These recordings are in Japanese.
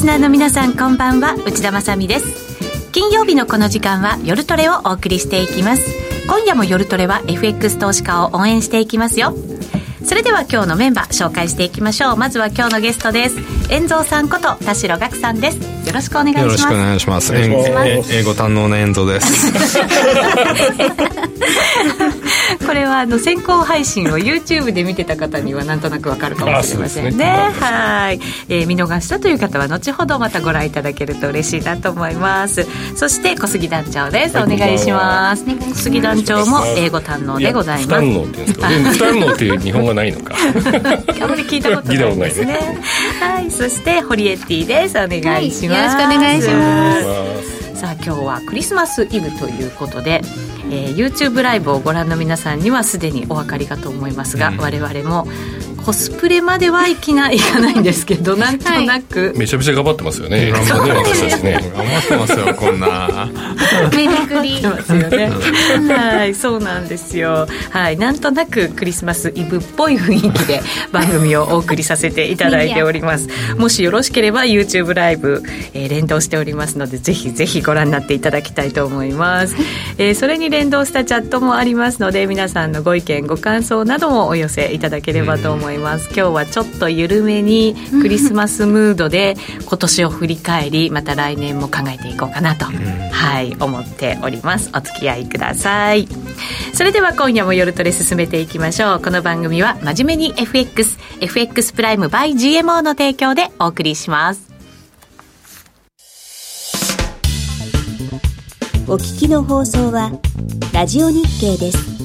スナーの皆さんこんばんは。内田まさです。金曜日のこの時間は夜トレをお送りしていきます。今夜も夜トレは FX 投資家を応援していきますよ。それでは今日のメンバー紹介していきましょう。まずは今日のゲストです。遠蔵さんこと田代岳さんです。よろしくお願いします。よろしくお願いします。英語堪能な遠蔵です。これはあの先行配信を YouTube で見てた方にはなんとなくわかるかもしれませんね、ね、はい、えー、見逃したという方は後ほどまたご覧いただけると嬉しいなと思います。そして小杉団長です、はい、お願いします。小杉団長も英語堪能でございます。不堪能っていうんですか不堪能っていう日本語ないのか。あまり聞いたことないですね、ね、はいそして堀エッティです。お願いします、はい、よろしくお願いします。さあ今日はクリスマスイブということで、えー、YouTube ライブをご覧の皆さんにはすでにお分かりかと思いますが、うん、我々もコスプレまではいきないかないんですけどなんとなく、はい、めちゃめちゃ頑張ってますよね。そうね私たちね。頑張ってますよこんな。めめくりますよね。はいそうなんですよ。はいなんとなくクリスマスイブっぽい雰囲気で番組をお送りさせていただいております。もしよろしければ YouTube ライブ、えー、連動しておりますのでぜひぜひご覧になっていただきたいと思います、えー、それに連動したチャットもありますので皆さんのご意見ご感想などもお寄せいただければと思います、います。今日はちょっと緩めにクリスマスムードで今年を振り返りまた来年も考えていこうかなと、はい思っております。お付き合いください。それでは今夜も夜トレ進めていきましょう。この番組は真面目に FXFX プライム by GMO の提供でお送りします。お聞きの放送はラジオ日経です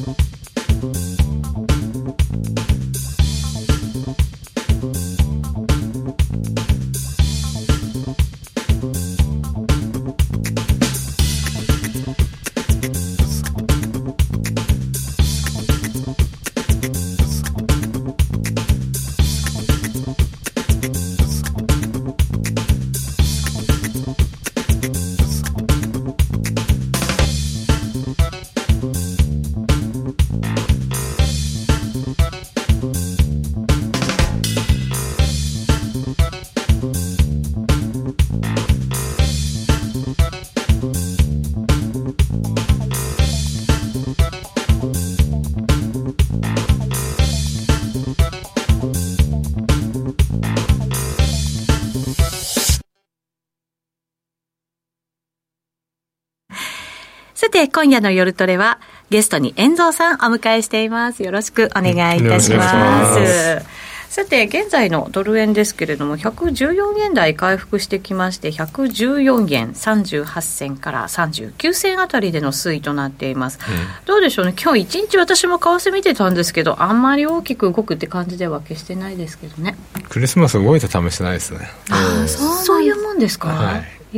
て、今夜の夜トレは、ゲストに遠蔵さんお迎えしています。よろしくお願いいたします。さて、現在のドル円ですけれども、114円台回復してきまして、114円38銭から39銭あたりでの推移となっています。うん、どうでしょうね、今日一日私も為替見てたんですけど、あんまり大きく動くって感じでは決してないですけどね。クリスマス動いた試してないですね。ああ、そういうもんですか？はい。え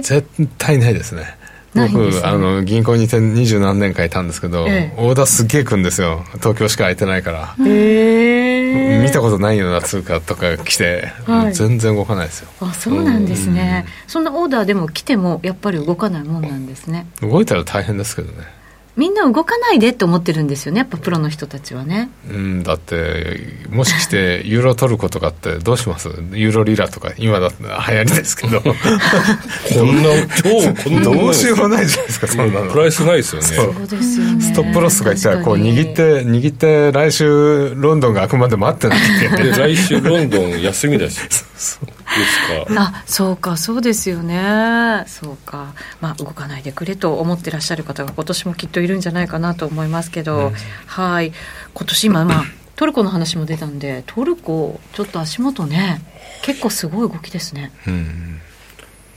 ー、絶対ないですね。僕、ね、あの銀行に二十何年間いたんですけど、ええ、オーダーすっげえくんですよ。東京しか空いてないから。見たことないような通貨とか来て、はい、全然動かないですよ。あそうなんですね、うん、そんなオーダーでも来てもやっぱり動かないもんなんですね。動いたら大変ですけどねみんな動かないでって思ってるんですよねやっぱプロの人たちはね。うんだってもし来てユーロ取ることかってどうします？ユーロリラとか今だって流行りですけど。こんな 超こんなどうしようもないじゃないですかそんなの。プライスないですよね。そう。ですよね。ストップロスがいったらこう握って握って来週ロンドンがあくまで待ってないって来週ロンドン休みだし。そうですか？あそうかそうですよね。そうか。まあ動かないでくれと思ってらっしゃる方が今年もきっといるんじゃないかなと思いますけど、うん、はい。今年今まあ トルコの話も出たんでトルコちょっと足元ね結構すごい動きですね、うん、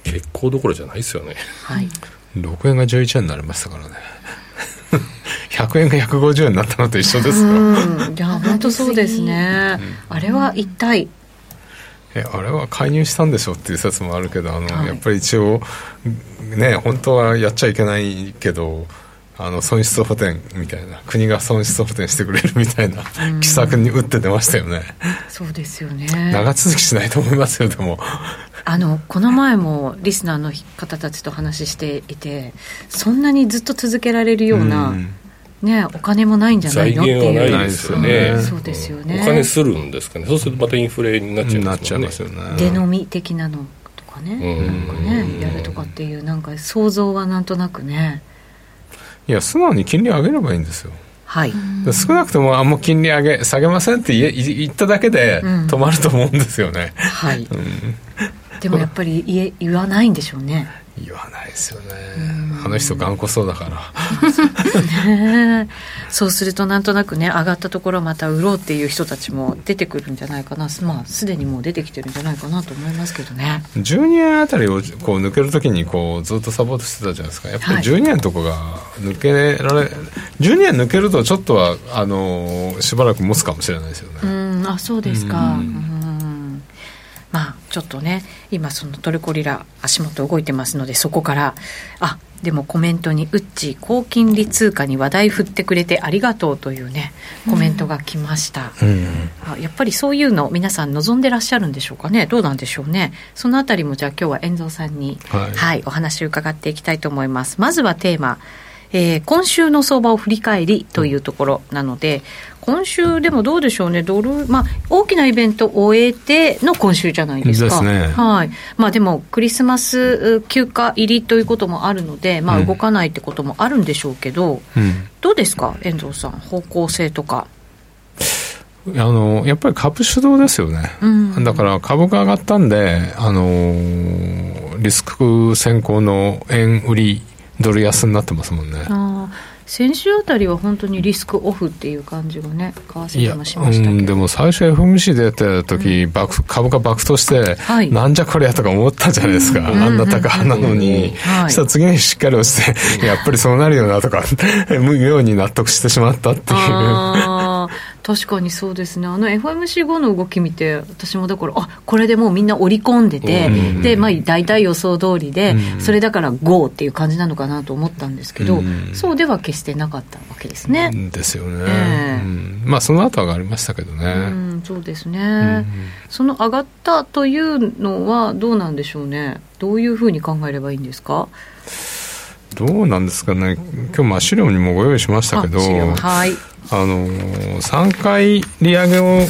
結構どころじゃないですよね。はい。6円が11円になりましたからね。100円が150円になったのと一緒ですか、うん、いや本当そうですね、あれは一体えあれは介入したんでしょっていう説もあるけどあの、はい、やっぱり一応ね本当はやっちゃいけないけどあの損失補填みたいな国が損失補填してくれるみたいな奇策に打って出ましたよね。そうですよね。長続きしないと思いますよでも。あのこの前もリスナーの方たちと話していてそんなにずっと続けられるような、うんね、お金もないんじゃないの財源はないですよね、そうですよね。お金するんですかね。そうするとまたインフレになっちゃいますよね。出飲み的なのかね,、うん。なんかねやるとかっていうなんか想像はなんとなくね。いや素直に金利上げればいいんですよ。はい、で少なくともあんま金利上げ下げませんって言っただけでうん。止まると思うんですよね、はい、でもやっぱり言え言わないんでしょうね。言わないですよね。あの人頑固そうだから。そうするとなんとなくね上がったところまた売ろうっていう人たちも出てくるんじゃないかな。まあすでにもう出てきてるんじゃないかなと思いますけどね。12円あたりをこう抜けるときにこうずっとサポートしてたじゃないですか。やっぱりはい。12円とかが抜けられ、12円抜けるとちょっとはあのしばらく持つかもしれないですよね、うん。あそうですか。ううんちょっとね今そのトルコリラ足元動いてますのでそこからあでもコメントに「ウッチ高金利通貨に話題振ってくれてありがとう」というねコメントが来ました、うん。あやっぱりそういうの皆さん望んでらっしゃるんでしょうかね？どうなんでしょうね？そのあたりもじゃあ今日は遠藤さんにはいお話を伺っていきたいと思います。まずはテーマ。えー今週の相場を振り返りというところなので、今週でもどうでしょうね、ドル、まあ、大きなイベントを終えての今週じゃないですか。ですね。はい。まあでも、クリスマスう休暇入りということもあるので、まあうん。動かないってこともあるんでしょうけど、うん。どうですか、遠藤さん、方向性とか。あのやっぱり株主導ですよね、うん。だから株が上がったんで、あのリスク先行の円売りドル安になってますもんね先週あたりは本当にリスクオフっていう感じがね、為替でもしましたけど。うん、でも最初 FMC 出てた時、爆株が爆投して、はい。なんじゃこりゃとか思ったじゃないですか、あんな高派なのに、はい。したら次の日しっかり落ちてやっぱりそうなるよなとか 妙に納得してしまったっていう確かにそうですね、あの FMC5 の動き見て、私もだから、あこれでもうみんな織り込んでて、うん。でまあ、大体予想通りで、うん。それだから GO っていう感じなのかなと思ったんですけど、うん。そうでは決してなかったわけですね。ですよね、ええ。うん。まあその後上がりましたけどね、うん、そうですね、うん。その上がったというのはどうなんでしょうね、どういうふうに考えればいいんですか？どうなんですかね。今日まあ資料にもご用意しましたけどはい。あのー、3回利上げを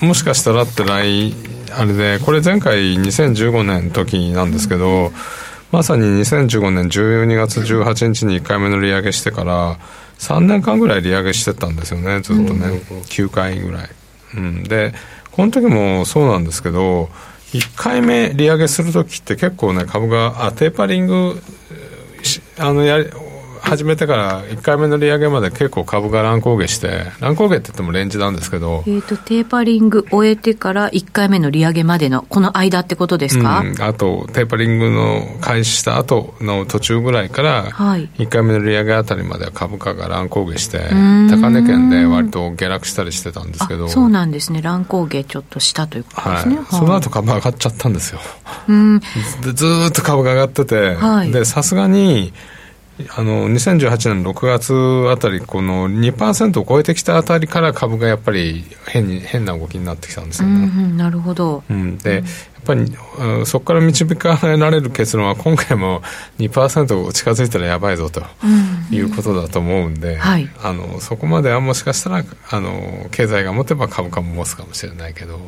もしかしたらって来あれでこれ前回2015年の時なんですけど、まさに2015年12月18日に1回目の利上げしてから3年間ぐらい利上げしてたんですよねずっとね、9回ぐらい、うん、でこの時もそうなんですけど1回目利上げする時って結構ね株があテーパリングしあのやり始めてから1回目の利上げまで結構株が乱高下して乱高下って言ってもレンジなんですけどえー、とテーパリング終えてから1回目の利上げまでのこの間ってことですか、うん、あとテーパリングの開始した後の途中ぐらいからはい。1回目の利上げあたりまでは株価が乱高下してん。高値圏で割と下落したりしてたんですけどあそうなんですね。乱高下ちょっとしたということですね、はい、その後株上がっちゃったんですよ。うん。でずーっと株が上がってて、はい。でさすがにあの2018年6月あたりこの2%を超えてきたあたりから株がやっぱり変に変な動きになってきたんですうよね、んうんなるほど、うん、で、やっぱり、うんそこから導かられる結論は、今回も2%近づいたらやばいぞとうん。いうことだと思うんで、はい。あのそこまではもしかしたらあの経済が持てば株価も持つかもしれないけど、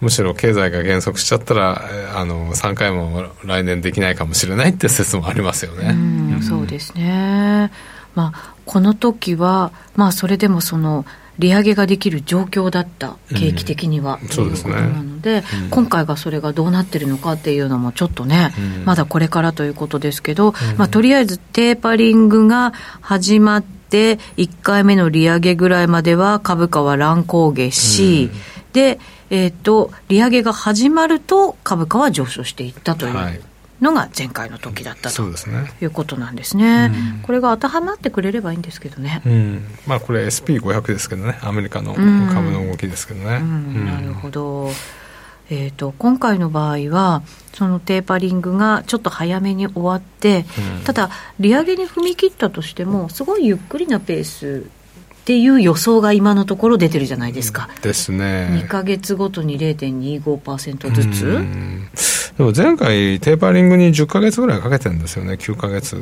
むしろ経済が減速しちゃったら、えあの3回も来年できないかもしれないって説もありますよね。うんそうですね、まあ、この時は、まあ、それでもその利上げができる状況だった、景気的には、うですね。いうことなので、うん。今回がそれがどうなってるのかっていうのも、ちょっとね、うん。まだこれからということですけど、まあ、とりあえずテーパリングが始まって、1回目の利上げぐらいまでは株価は乱高下し、で、えっと利上げが始まると株価は上昇していったというはい。のが前回の時だったと。いうことなんですね、うん。これが当てはまってくれればいいんですけどね、うん、まあこれ SP500 ですけどね、アメリカのうん。株の動きですけどね。なるほど、えー、と今回の場合は、そのテーパリングがちょっと早めに終わって、うん。ただ、利上げに踏み切ったとしても、すごいゆっくりなペースっていう予想が今のところ出てるじゃないですか、です2ね。か月ごとに0.25%ずつ。うん。でも前回テーパリングに10ヶ月ぐらいかけてるんですよね。9ヶ月。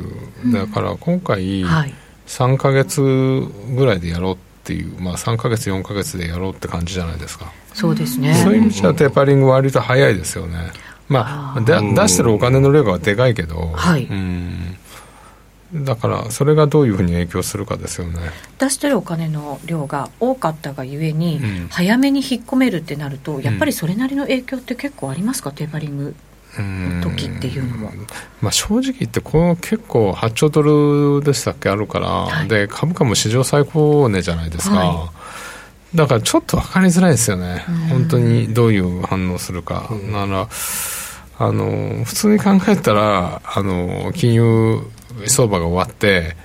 だから今回はい。3ヶ月ぐらいでやろうっていう、まあ、3ヶ月4ヶ月でやろうって感じじゃないですか、そうですね。そういう意味じゃテーパリングは割と早いですよね。まあで出してるお金の量がでかいけど、はい。うんだからそれがどういうふうに影響するかですよね。出してるお金の量が多かったがゆえに、うん。早めに引っ込めるってなるとやっぱりそれなりの影響って結構ありますか、テーパリングうん。時っていうのも。まあ、正直言ってこの結構8兆ドルでしたっけあるから、はい。で株価も史上最高値じゃないですか、はだからちょっと分かりづらいですよね、うん。本当にどういう反応するか、ならあの普通に考えたらあの金融相場が終わって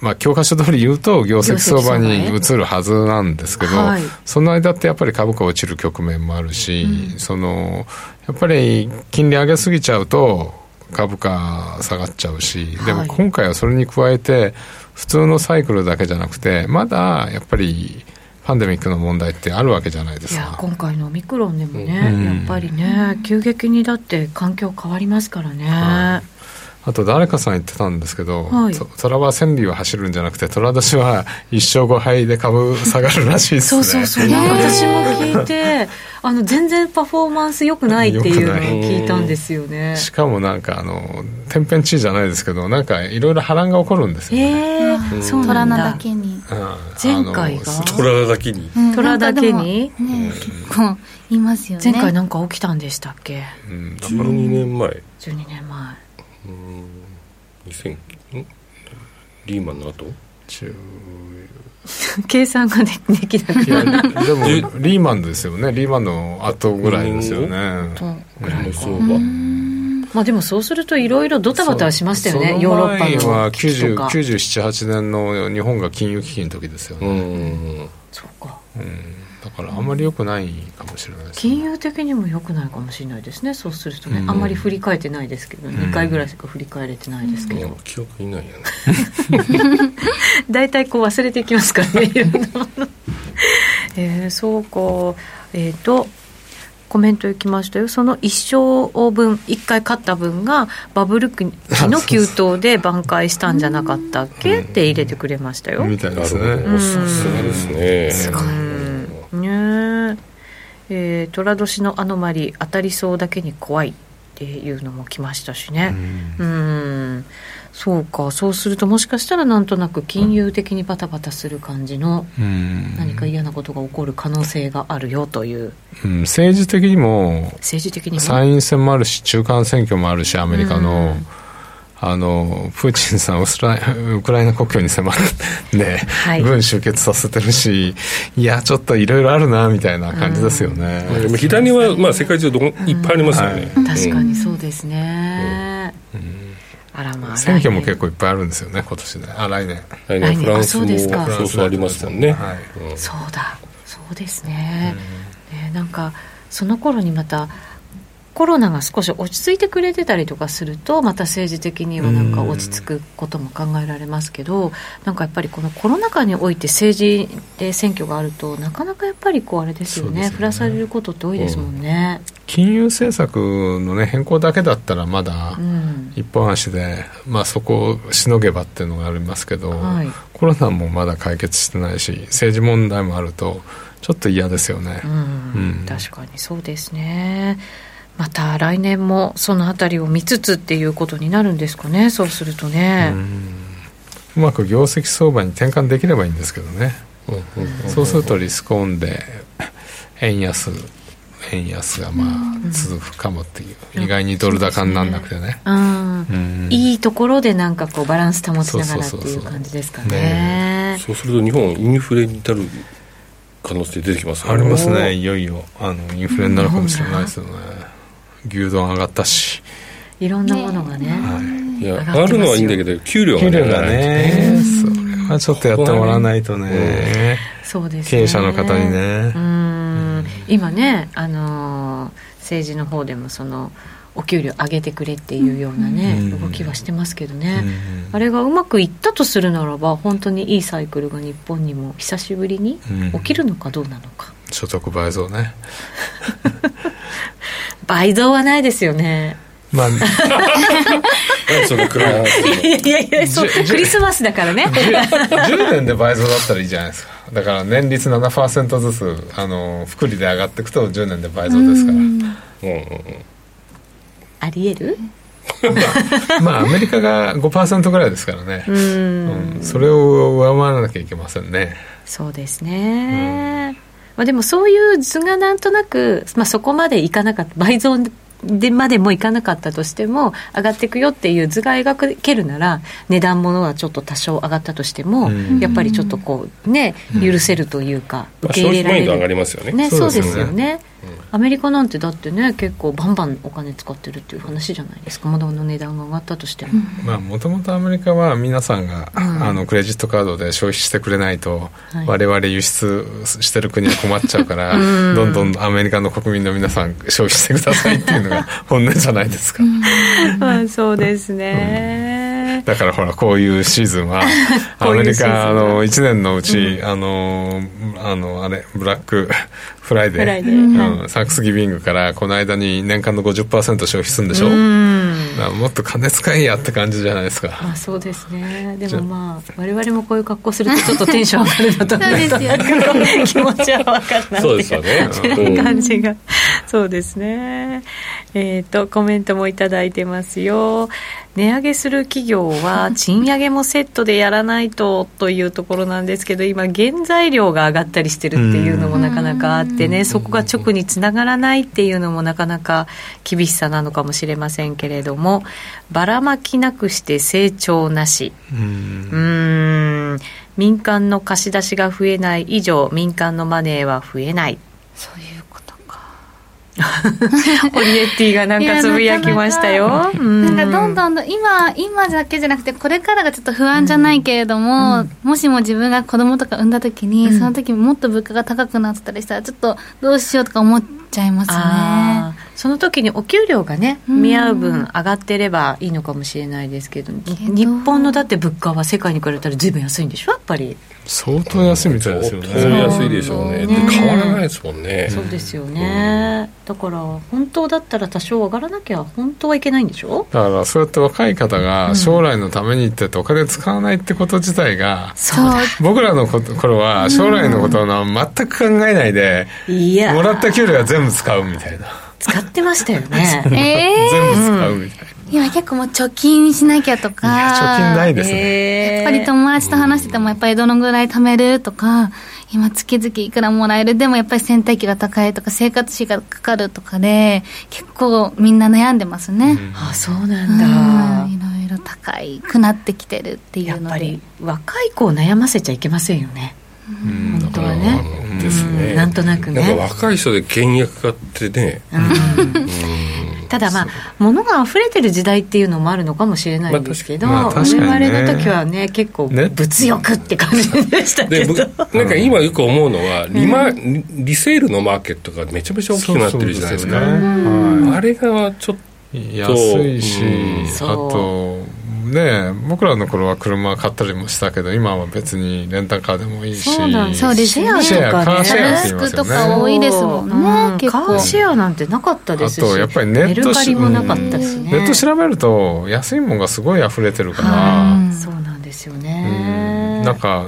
まあ、教科書通り言うと業績相場に移るはずなんですけど、はい。その間ってやっぱり株価落ちる局面もあるし、そのやっぱり金利上げすぎちゃうと株価下がっちゃうし、でもはい今回はそれに加えて普通のサイクルだけじゃなくてまだやっぱりパンデミックの問題ってあるわけじゃないですいやか。今回のオミクロンでもね、うん。やっぱりね急激にだって環境変わりますからね、はあと誰かさん言ってたんですけど、はい。と虎は千里は走るんじゃなくて虎年は一勝5敗で株下がるらしいですね。そうそうそう、私も聞いてあの全然パフォーマンス良くないっていうのを聞いたんですよね。しかもなんかあの天変地異じゃないですけどなんかいろいろ波乱が起こるんですよね、えー、そうなんだ。虎なだけに。うん。前回が？虎だけに。うん。虎だけに？ね結構いますよね。前回なんか起きたんでしたっけ？うん。だから12年前。12年前2000ん。リーマンの後中計算ができなくいでもリーマンですよねリーマンの後ぐらいですよねとぐらいか相場まあでもそうするといろいろドタバタしましたよねヨーロッパは9798年の日本が金融危機の時ですようね、ん。そうかうん。だからあんまり良くないかもしれないですね。金融的にも良くないかもしれないですね。そうするとね、うん。あんまり振り返ってないですけど、ん。2回ぐらいしか振り返れてないですけど、記憶にないやね。大体こう忘れていきますからね えーそうか。えっ、とコメントいきましたよ。その一生分1回買った分がバブル期の急騰で 挽回したんじゃなかったっけ？って入れてくれましたよ、みたいですね。どさすがですね。うんねええー寅年のアノマリ当たりそうだけに怖いっていうのも来ましたしね。うん。そうか。そうするともしかしたらなんとなく金融的にバタバタする感じのうん。何か嫌なことが起こる可能性があるよという。うん。政治的にも政治的にも？参院選もあるし中間選挙もあるしアメリカの、うんあのプーチンさんウスライウクライナ国境に迫って、ねはい。軍集結させてるしいやちょっといろいろあるなみたいな感じですよね、でも左はまあ世界中どこいっぱいありますよね。うん。確かにそうですね、あらまあ選挙も結構構いっぱいあるんですよね今年ね。あ来年。来来年。年フランスもあそうですか。そうそうありますもんね。はい。うん。そうだ。そうですね,、ねなんかその頃にまたコロナが少し落ち着いてくれてたりとかするとまた政治的にはなんか落ち着くことも考えられますけどなんかやっぱりこのコロナ禍において政治で選挙があるとなかなかやっぱりこうあれですよね。ね。振らされることって多いですもんね。金融政策の、ね、変更だけだったらまだうん。一本足で、まあ、そこをしのげばっていうのがありますけど、はい。コロナもまだ解決してないし政治問題もあるとちょっと嫌ですよね。う。ん。うん。確かにそうですねまた来年もそのあたりを見つつっていうことになるんですかねそうするとね、うまく業績相場に転換できればいいんですけどね、そうするとリスクオンで円安円安がまあ続くかもっていう、意外にドル高になんなくてね。いいところでなんかこうバランス保ちながらっていう感じですかね。ねそうすると日本インフレに至る可能性出てきますよありますね。いよいよ。あのインフレになるかもしれないですよね牛丼上がったし、いろんなものがねはい。や上がるのはいいんだけど給料が給料がね。それはちょっとやってもらわないとね。そうですね。経営者の方にね。うん。今ねあのー政治の方でもそのお給料上げてくれっていうようなね、うん。動きはしてますけどね、うん。あれがうまくいったとするならば本当にいいサイクルが日本にも久しぶりにうん。起きるのかどうなのか、所得倍増ね 倍増はないですよね。まあ。何 その暗い。話いやいやいやそうクリスマスだからね。10, 年で倍増だったらいいじゃないですか。だから年率7%ずつあの福利で上がっていくと10年で倍増ですから。うんうんうんありえる？まあアメリカが5%ぐらいですからね、うん。うん。それを上回らなきゃいけませんね。そうですね、まあ、でもそういう図がなんとなく、まあ、そこまでいかなかった倍増でまでもいかなかったとしても上がっていくよっていう図が描けるなら値段ものはちょっと多少上がったとしても、うん。やっぱりちょっとこうね許せるというか、まあ受け入れられ消費マインド上がるりますよね。ね、そそううですよねですよね、アメリカなんてだってね結構バンバンお金使ってるっていう話じゃないですか。物の値段が上がったとしても、まあもともとアメリカは皆さんが、うん。あのクレジットカードで消費してくれないと、はい。我々輸出してる国は困っちゃうから、うん。どんどんアメリカの国民の皆さん消費してくださいっていうのが本音じゃないですか、まあそうですね、だからほらこういうシーズンは アメリカの1年のうち、あのあのあれブラックフライデー。うん。サンクスギビングからこの間に年間の50%消費するんでしょ、うんもっと金使えやって感じじゃないですか。まあそうですね。でもまあ我々もこういう格好するとちょっとテンション上がる なとそうですよね。気持ちは分かるなそうですよね。感じが。そうですね。えっ、とコメントもいただいてますよ。値上げする企業は 賃上げもセットでやらないとというところなんですけど今原材料が上がったりしてるっていうのもなかなかあってねそこが直につながらないっていうのもなかなか厳しさなのかもしれませんけれどもばらまきなくして成長なし。うん。うーん。民間の貸し出しが増えない。以上民間のマネーは増えない。そういう オリエッティがなんかつぶやきましたよ。なんか。どん。どんどん今今だけじゃなくてこれからがちょっと不安じゃないけれども、もしも自分が子供とか産んだ時に、うん。その時もっと物価が高くなってたりしたらちょっとどうしようとか思っちゃいますあねー。その時にお給料がねうん。見合う分上がってればいいのかもしれないですけどけど。日本のだって物価は世界に比べたら随分安いんでしょやっぱり、相当安いみたいですよ相当ね安いでしょうね。そうで変わらないですもんね。そうですよね、だから本当だったら多少上がらなきゃ本当はいけないんでしょ？だからそうやって若い方が将来のためにってお金使わないってこと自体がそうだ。僕らのこと頃は将来のことは全く考えないでいや。もらった給料は全部使うみたいな。使ってましたよね。え え全部使うみたいな今結構もう貯金しなきゃとか。いや貯金ないですね。えーやっぱり友達と話しててもやっぱりどのぐらい貯めるとか今月々いくらもらえるでもやっぱり洗濯機が高いとか生活費がかかるとかで結構みんな悩んでますね、あそうなうんだ、んいろいろ高いくなってきてるっていうので。やっぱり若い子を悩ませちゃいけませんよね。うん。本当はね。うん。ですね。うん。なんとなくね。なんか若い人で倹約家ってね。うん。うんただまあ物が溢れてる時代っていうのもあるのかもしれないんですけど、まあ確かに我ね々の時はね結構ね。物欲って感じでしたけでど僕 なんか今よく思うのはリマ、リリセールのマーケットがめちゃめちゃ大きくなってるじゃないですか。そうそうですよねあれがちょっ安いし、うん。あとね僕らの頃は車買ったりもしたけど今は別にレンタカーでもいいしそうなんですそうですね。シェアとかね。シェアカーシェアって言い安ますよね。くとか多いですもんね、うん。結構。カーシェアなんてなかったですしあとやっぱりネットメルカリもなかったしね。ネット調べると安いもんがすごい溢れてるから、はい。そうなんですようん。ねなんか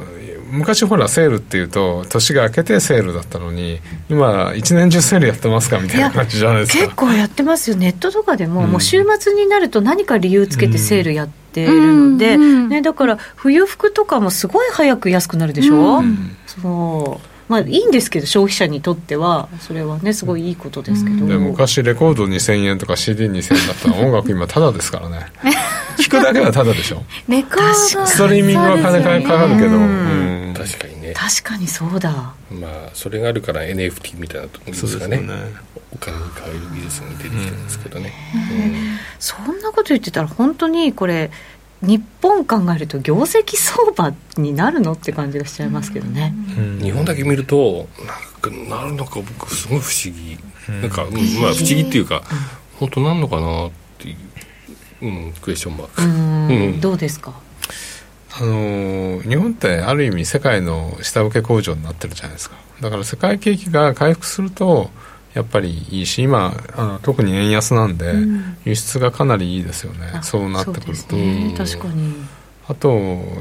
昔ほらセールっていうと年が明けてセールだったのに今一年中セールやってますかみたいな感じじゃないですか。結構やってますよ。ネットとかでも、うん。もう週末になると何か理由つけてセールやってるので、うんうんね、だから冬服とかもすごい早く安くなるでしょ、うん。そう。まあいいんですけど消費者にとってはそれはねすごいいいことですけど、で昔レコード2000円とか CD2000 円だったら音楽今タダですからね。聞くだけはタダでしょ？レコードストリーミングは金かかるけど、うんうん。確かにね。確かにそうだ。まあそれがあるから NFT みたいなところですかね。そうですよね。お金に変える技術が出てきてるんですけどね、そんなこと言ってたら本当にこれ日本考えると業績相場になるのって感じがしちゃいますけどね、うん。日本だけ見るとなんかなるのか僕すごい不思議、なんか、うんまあ不思議っていうか、本当なんのかなっていう、うん、クエスチョンマーク、うん。うん。どうですか？あのー日本ってある意味世界の下請け工場になってるじゃないですか。だから世界景気が回復するとやっぱりいいし今あの特に円安なんで、うん。輸出がかなりいいですよね。あそうなってくると。ね。確かにあと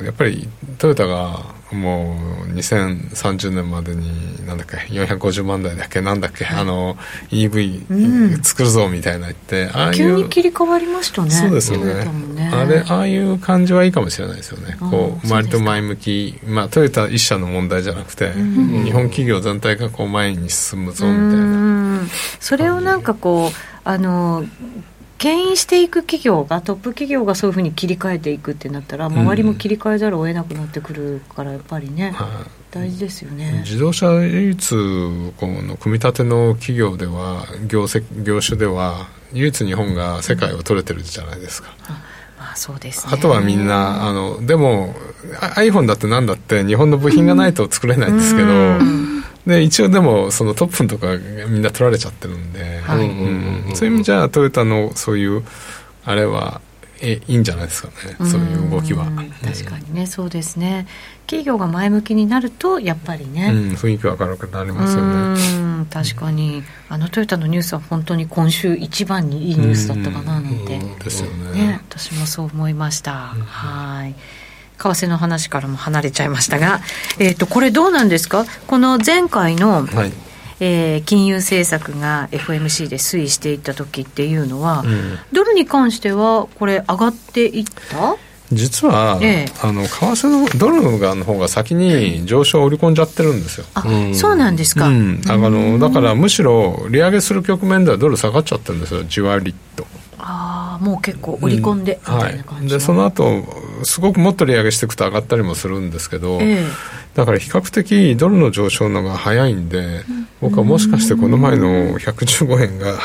やっぱりトヨタがもう2030年までになんだっけ450万台だっけなんだっけ、あの EV 作るぞみたいな言って、ああいう急に切り替わりましたねそうですよね。ね。あれああいう感じはいいかもしれないですよね。こう割と前向き。まあトヨタ一社の問題じゃなくて、日本企業全体がこう前に進むぞみたいな。うん。それをなんかこうあの牽引していく企業がトップ企業がそういうふうに切り替えていくってなったら周りも切り替えざるを得なくなってくるからやっぱりね、はい。大事ですよね。自動車唯一この組み立ての企業では業績業種では唯一日本が世界を取れてるじゃないですか、まあそうですね。あとはみんなあのでもあ iPhone だってなんだって日本の部品がないと作れないんですけど、で一応でもそのトップンとかみんな取られちゃってるんで、はい。うん。そういう意味じゃトヨタのそういうあれはえいいんじゃないですかね。そういう動きは、ん。確かにね。そうですね。企業が前向きになるとやっぱりね、うん、雰囲気は明るくなりますよね。うん。確かに。あのトヨタのニュースは本当に今週一番にいいニュースだったかななんて、ですよね。ね、私もそう思いました、はい。為替の話からも離れちゃいましたが、えー、とこれどうなんですか？この前回の、はいえー金融政策が FMC で推移していった時っていうのは、ん。ドルに関してはこれ上がっていった？実は、ええ。あの為替のドルがの方が先に上昇を織り込んじゃってるんですよ。あ、そうなんですか、うん、あのだからむしろ利上げする局面ではドル下がっちゃってるんですよ。じわりと。ああもう結構織り込んでみたいな感はい、でその後すごくもっと利上げしていくと上がったりもするんですけど、ええ。だから比較的ドルの上昇のが早いんで、僕はもしかしてこの前の115円が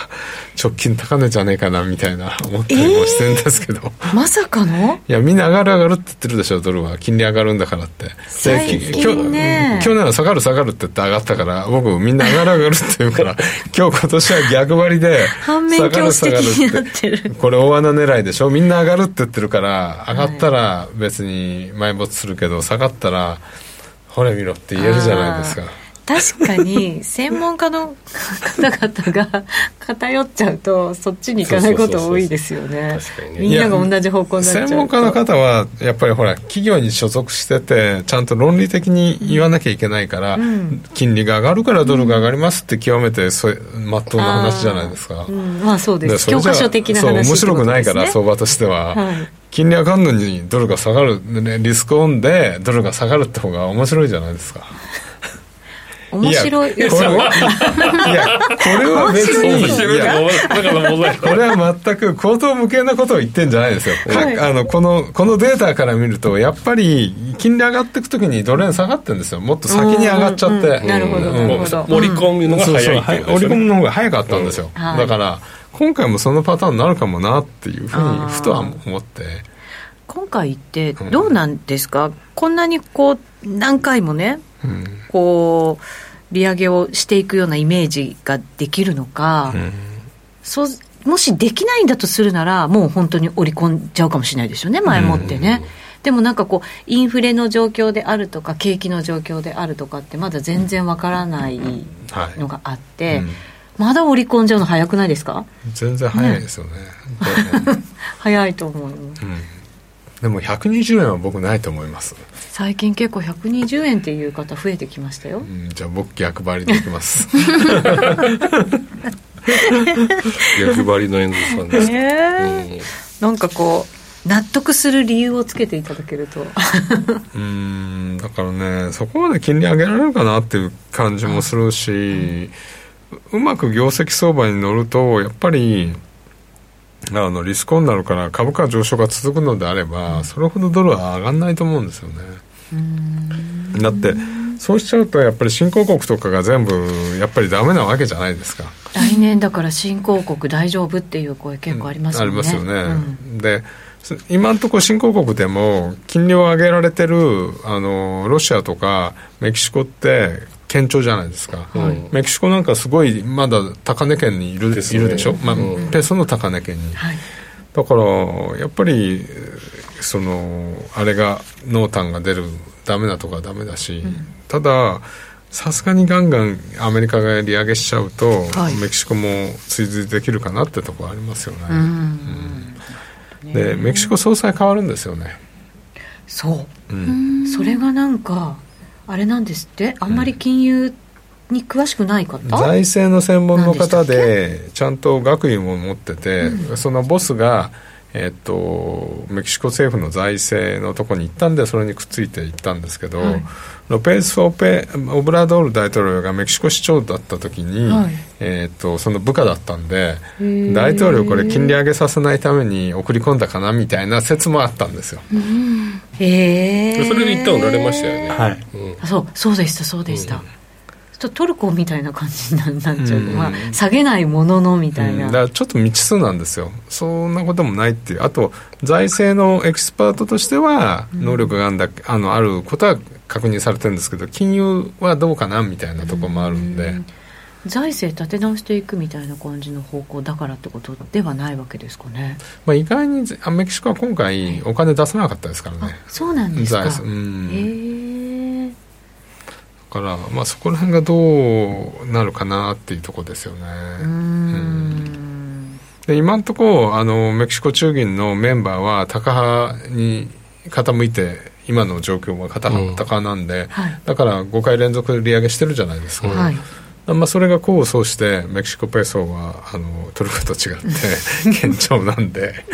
直近高値じゃねえかなみたいな思ったりもしてるんですけど、まさかの？いやみんな上がる上がるって言ってるでしょドルは。金利上がるんだからって。で最き近ね去年は下がる下がるって言って上がったから僕みんな上がる上がるって言うから 今日今年は逆張りで反面教師的になってる。これ大穴狙いでしょ？みんな上がるって言ってるから上がったら別に埋没するけど下がったらほれ見ろって言えるじゃないですか確かに専門家の方々が偏っちゃうとそっちに行かないこと多いですよね。みんなが同じ方向になっちゃうと。専門家の方はやっぱりほら企業に所属しててちゃんと論理的に言わなきゃいけないから、金利が上がるからドルが上がりますって極めてそれまっとうな話じゃないですか、うん、まあそうです。教科書的なそう話面白くないから相場としては、はい金利上がるのにドルが下がる、ね、リスクオンでドルが下がるって方が面白いじゃないですか面白い。いやこれはいやこれは別にこれは全く口頭無形なことを言ってんじゃないですよ、かはい。あのこのこのデータから見るとやっぱり金利上がっていくときにドル円下がってるんですよ。もっと先に上がっちゃって、なるほど盛り込むのがそうそう早いってはいことですよね。織り込むの方が早かったんですよ、はい。だから今回もそのパターンになるかもなっていうふうにふとは思って。今回ってどうなんですか、こんなにこう何回もねうん。こう利上げをしていくようなイメージができるのか、そうもしできないんだとするならもう本当に織り込んじゃうかもしれないですよね前もってね、でもなんかこうインフレの状況であるとか景気の状況であるとかってまだ全然わからないはい。のがあって、うん。まだ織り込んじゃうの早くないですか？全然早いですよね。早いと思うよ。うんでも120円は僕ないと思います、最近結構120円っていう方増えてきましたよ。うん、じゃあ僕逆張りでいきます。逆張りの演説さんです。か、ねなんかこう納得する理由をつけていただけると。うんだからねそこまで金利上げられるかなっていう感じもするし、うまく業績相場に乗るとやっぱりあのリスクオンになるから株価上昇が続くのであれば、それほどドルは上がらないと思うんですよね。だってそうしちゃうとやっぱり新興国とかが全部やっぱりダメなわけじゃないですか。来年だから新興国大丈夫っていう声結構ありますよね、ありますよね、うん。で今のところ新興国でも金利を上げられてるあのロシアとかメキシコって堅調じゃないですか、はい。メキシコなんかすごいまだ高値圏にいる,、ね。いるでしょ、まあうん。ペソの高値圏に、はい。だからやっぱりそのあれが濃淡が出るダメなとこはダメだし、たださすがにガンガンアメリカが利上げしちゃうと、はい。メキシコも追随できるかなってところありますよね、うん。でメキシコ総裁変わるんですよね。そう。うん。それがなんかあれなんですって？あんまり金融に詳しくない方、財政の専門の方何でちゃんと学位も持ってて、そのボスが、えっとメキシコ政府の財政のとこに行ったんでそれにくっついて行ったんですけど、はいロペスオペ・オブラドール大統領がメキシコ市長だった時に、はい。えっとその部下だったんでー。大統領これ金利上げさせないために送り込んだかなみたいな説もあったんですよ。へえそれで一旦売られましたよね、はい。うん。あそうそうでしたそうでした、ちょっとトルコみたいな感じにななっちゃう、うん。まあ、下げないもののみたいな、うん。だからちょっと未知数なんですよ。そんなこともないっていう。あと財政のエキスパートとしては能力があんだあのあることは確認されてるんですけど金融はどうかなみたいなところもあるんで、財政立て直していくみたいな感じの方向だからってことではないわけですかね。まあ、意外にあメキシコは今回お金出さなかったですからあねそうなんですか。財政うん。へえ。だから、まあ、そこら辺がどうなるかなっていうところですよね、うーん。で今のところあのメキシコ中銀のメンバーはタカ派に傾いて今の状況はタカうんタカなんで、はい。だから5回連続利上げしてるじゃないですか、はい。まあ、それが功を奏してメキシコペソはあのトルコと違って 堅調なんで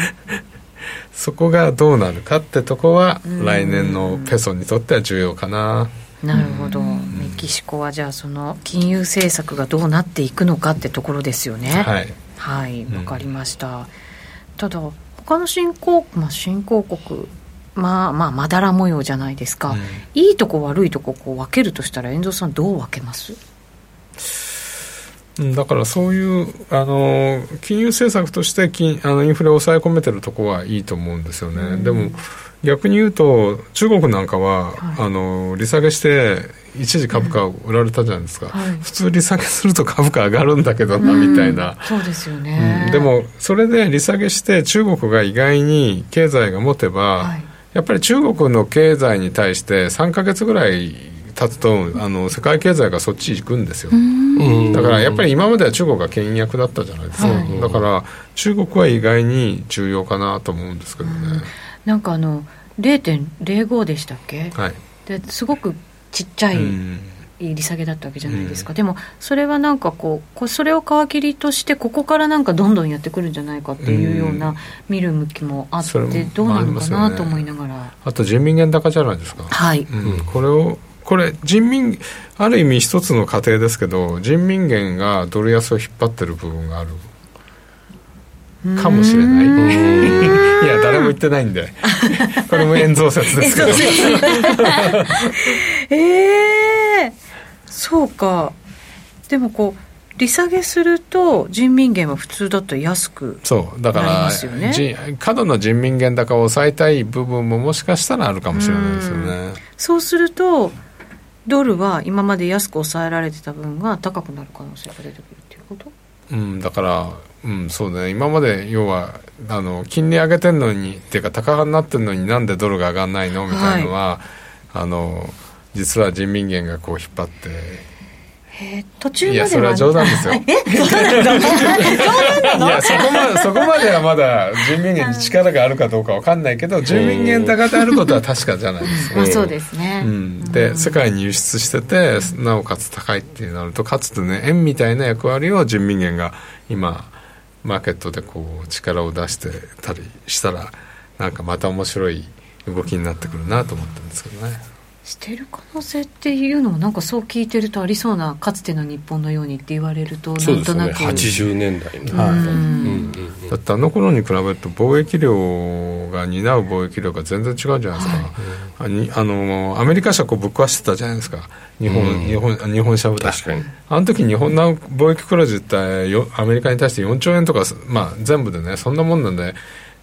そこがどうなるかってとこは来年のペソにとっては重要かな。なるほど。メキシコはじゃあその金融政策がどうなっていくのかってところですよね。はい。はいうんわかりました、ただ他の新興,、まあ、新興国まあまあまだら模様じゃないですか、うん。いいとこ悪いとここう分けるとしたら遠藤さんどう分けます？うんだからそういうあの金融政策として金あのインフレを抑え込めてるとこはいいと思うんですよね、でも逆に言うと中国なんかは、はい。あの利下げして一時株価売られたじゃないですか、はい。普通利下げすると株価上がるんだけどな、みたいな、そうですよね、うん。でもそれで利下げして中国が意外に経済が持てば、はいやっぱり中国の経済に対して3か月ぐらい経つとあの世界経済がそっち行くんですよ、うん。だからやっぱり今までは中国が牽引役だったじゃないですか、はいだから中国は意外に重要かなと思うんですけどね、なんかあの0.05でしたっけ？はい、ですごくちっちゃいうん利下げだったわけじゃないですか、でもそれはなんかこうそれを皮切りとしてここからなんかどんどんやってくるんじゃないかっていうような見る向きもあってどうなのかなと思いながら、あと人民元高じゃないですか、はい。うん。これをこれ人民ある意味一つの過程ですけど人民元がドル安を引っ張ってる部分がある。かもしれない。いや誰も言ってないんで。これも円増説ですけど。ええそうか。でもこう利下げすると人民元は普通だったら安くそう。だから、すよね。じ過度の人民元高を抑えたい部分ももしかしたらあるかもしれないですよね。そうするとドルは今まで安く抑えられてた分が高くなる可能性が出てくるっていうこと？うん、だから、うん、そうね。今まで要はあの金利上げてんのにっていうか高派になってんのになんでドルが上がんないの？みたいなのは、あの実は人民元がこう引っ張って。途中までは。いやそれは冗談ですよ。いやそこまで そこまではまだ人民元に力があるかどうかわかんないけど人民元高であることは確かじゃないです。かまあそうですね、うん、で世界に輸出しててなおかつ高いってなるとかつてね円みたいな役割を人民元が今マーケットでこう力を出してたりしたらなんかまた面白い動きになってくるなと思ってるんですけどねしてる可能性っていうのもなんかそう聞いてるとありそうなかつての日本のようにって言われるとそうですよね。なんとなく、80年代の、はいうん。うんだってあの頃に比べると貿易量が担う貿易量が全然違うじゃないですか、あにあのアメリカ社こうぶっ壊してたじゃないですか。日本,、うん。日本日本社会。確かに。あの時日本の貿易黒字ってよアメリカに対して4兆円とか、まあ、全部でねそんなもんなんで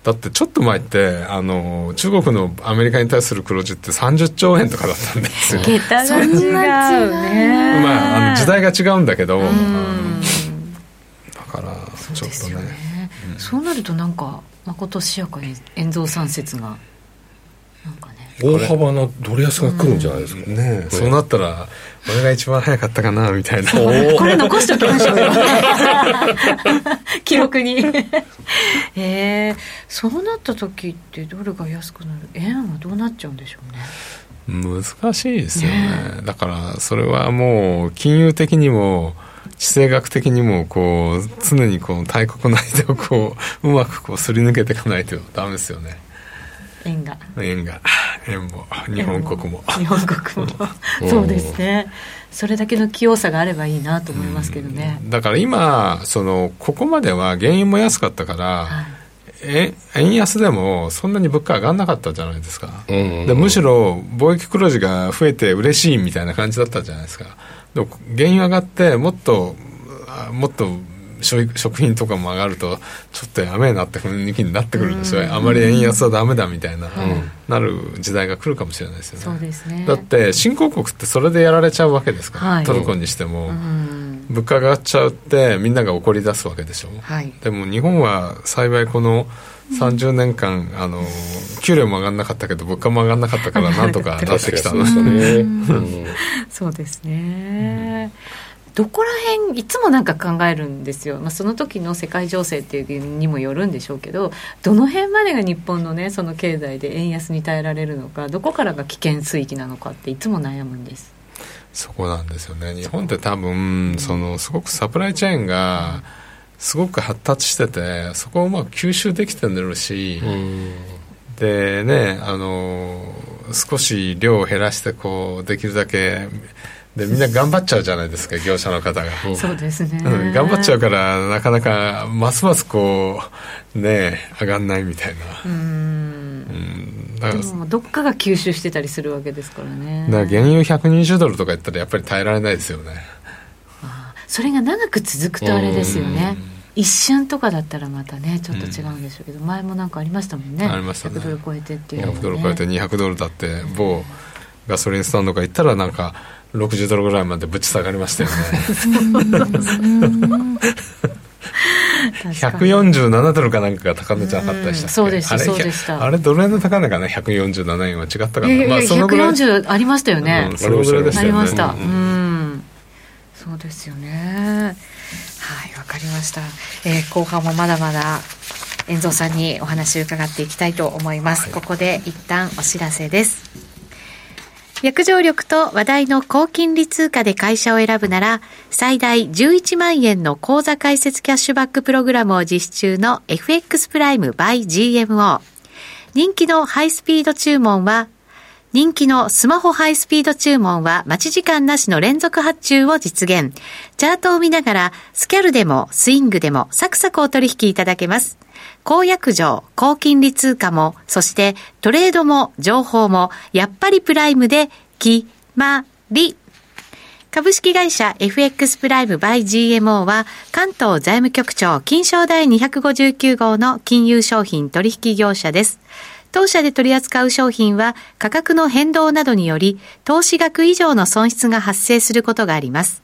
だってちょっと前ってあの中国のアメリカに対する黒字って30兆円とかだったんですよ。桁が違うね。まああの時代が違うんだけど、うん。だからちょっとね。ですよね。そうなるとなんかまことしやかに円蔵三説がなんかね大幅なドル安が来るんじゃないですか、ねえ。そうなったら俺が一番早かったかなみたいな。これ残しておきましょうよ。記録に。えー、そうなった時ってドルが安くなる？円はどうなっちゃうんでしょうね。難しいですよね。だからそれはもう金融的にも地政学的にもこう常にこう大国内でをこううまくこうすり抜けていかないとダメですよね円が。円が。円も日本国も。日本国も。そうですね。それだけの器用さがあればいいなと思いますけどね、だから今そのここまでは原油も安かったから、はい、円安でもそんなに物価上がんなかったじゃないですか、うんうん。うん、でむしろ貿易黒字が増えて嬉しいみたいな感じだったじゃないですか。でも原油上がってもっともっと食品とかも上がるとちょっとやめえなって雰囲気になってくるんですよ。あまり円安はダメだみたいな、うん、なる時代が来るかもしれないですよね。ね。だって新興国ってそれでやられちゃうわけですか。ら、はい、トルコにしても、うん、物価が上がっちゃうってみんなが怒り出すわけでしょ、はい、でも日本は幸いこの30年間あの給料も上がらなかったけど物価も上がらなかったからなんとかなってきたんですよね。そうですね、うんどこら辺いつもなんか考えるんですよ、まあ、その時の世界情勢っていうにもよるんでしょうけどどの辺までが日本のねその経済で円安に耐えられるのかどこからが危険水域なのかっていつも悩むんです。そこなんですよね。日本って多分そのすごくサプライチェーンがすごく発達しててそこをうまく吸収できてるしでねあの少し量を減らしてこうできるだけでみんな頑張っちゃうじゃないですか業者の方が。そうですね、うん、頑張っちゃうからなかなかますますこうね上がんないみたいな。うん。だからでもどっかが吸収してたりするわけですからね。だから原油120ドルとか言ったらやっぱり耐えられないですよね。それが長く続くとあれですよね。一瞬とかだったらまたねちょっと違うんでしょうけど、うん、前もなんかありましたもんね。ありましたね。100ドル超えてっていう、ね、100ドル超えて200ドルだって某ガソリンスタンドか行ったらなんか60ドルぐらいまでぶち下がりましたよね。147ドルかなんかが高値じゃなかったでしたそうでしたそうでした。あれどれの高値かね147円は違ったかな、まあ、そのぐらい140ありましたよね、うん、そのぐらいでしたよね。ありました、うん、うん、そうですよね。はいわかりました、えー、後半もまだまだ遠蔵さんにお話を伺っていきたいと思います、はい、ここで一旦お知らせです約定力と話題の高金利通貨で会社を選ぶなら、最大11万円の口座開設キャッシュバックプログラムを実施中の FX プライム by GMO。人気のハイスピード注文は、人気のスマホハイスピード注文は待ち時間なしの連続発注を実現。チャートを見ながら、スキャルでもスイングでもサクサクお取引いただけます。公約上、高金利通貨も、そしてトレードも情報も、やっぱりプライムで、決まり。株式会社 FX プライムバイ GMO は関東財務局長金賞第259号の金融商品取引業者です。当社で取り扱う商品は価格の変動などにより投資額以上の損失が発生することがあります。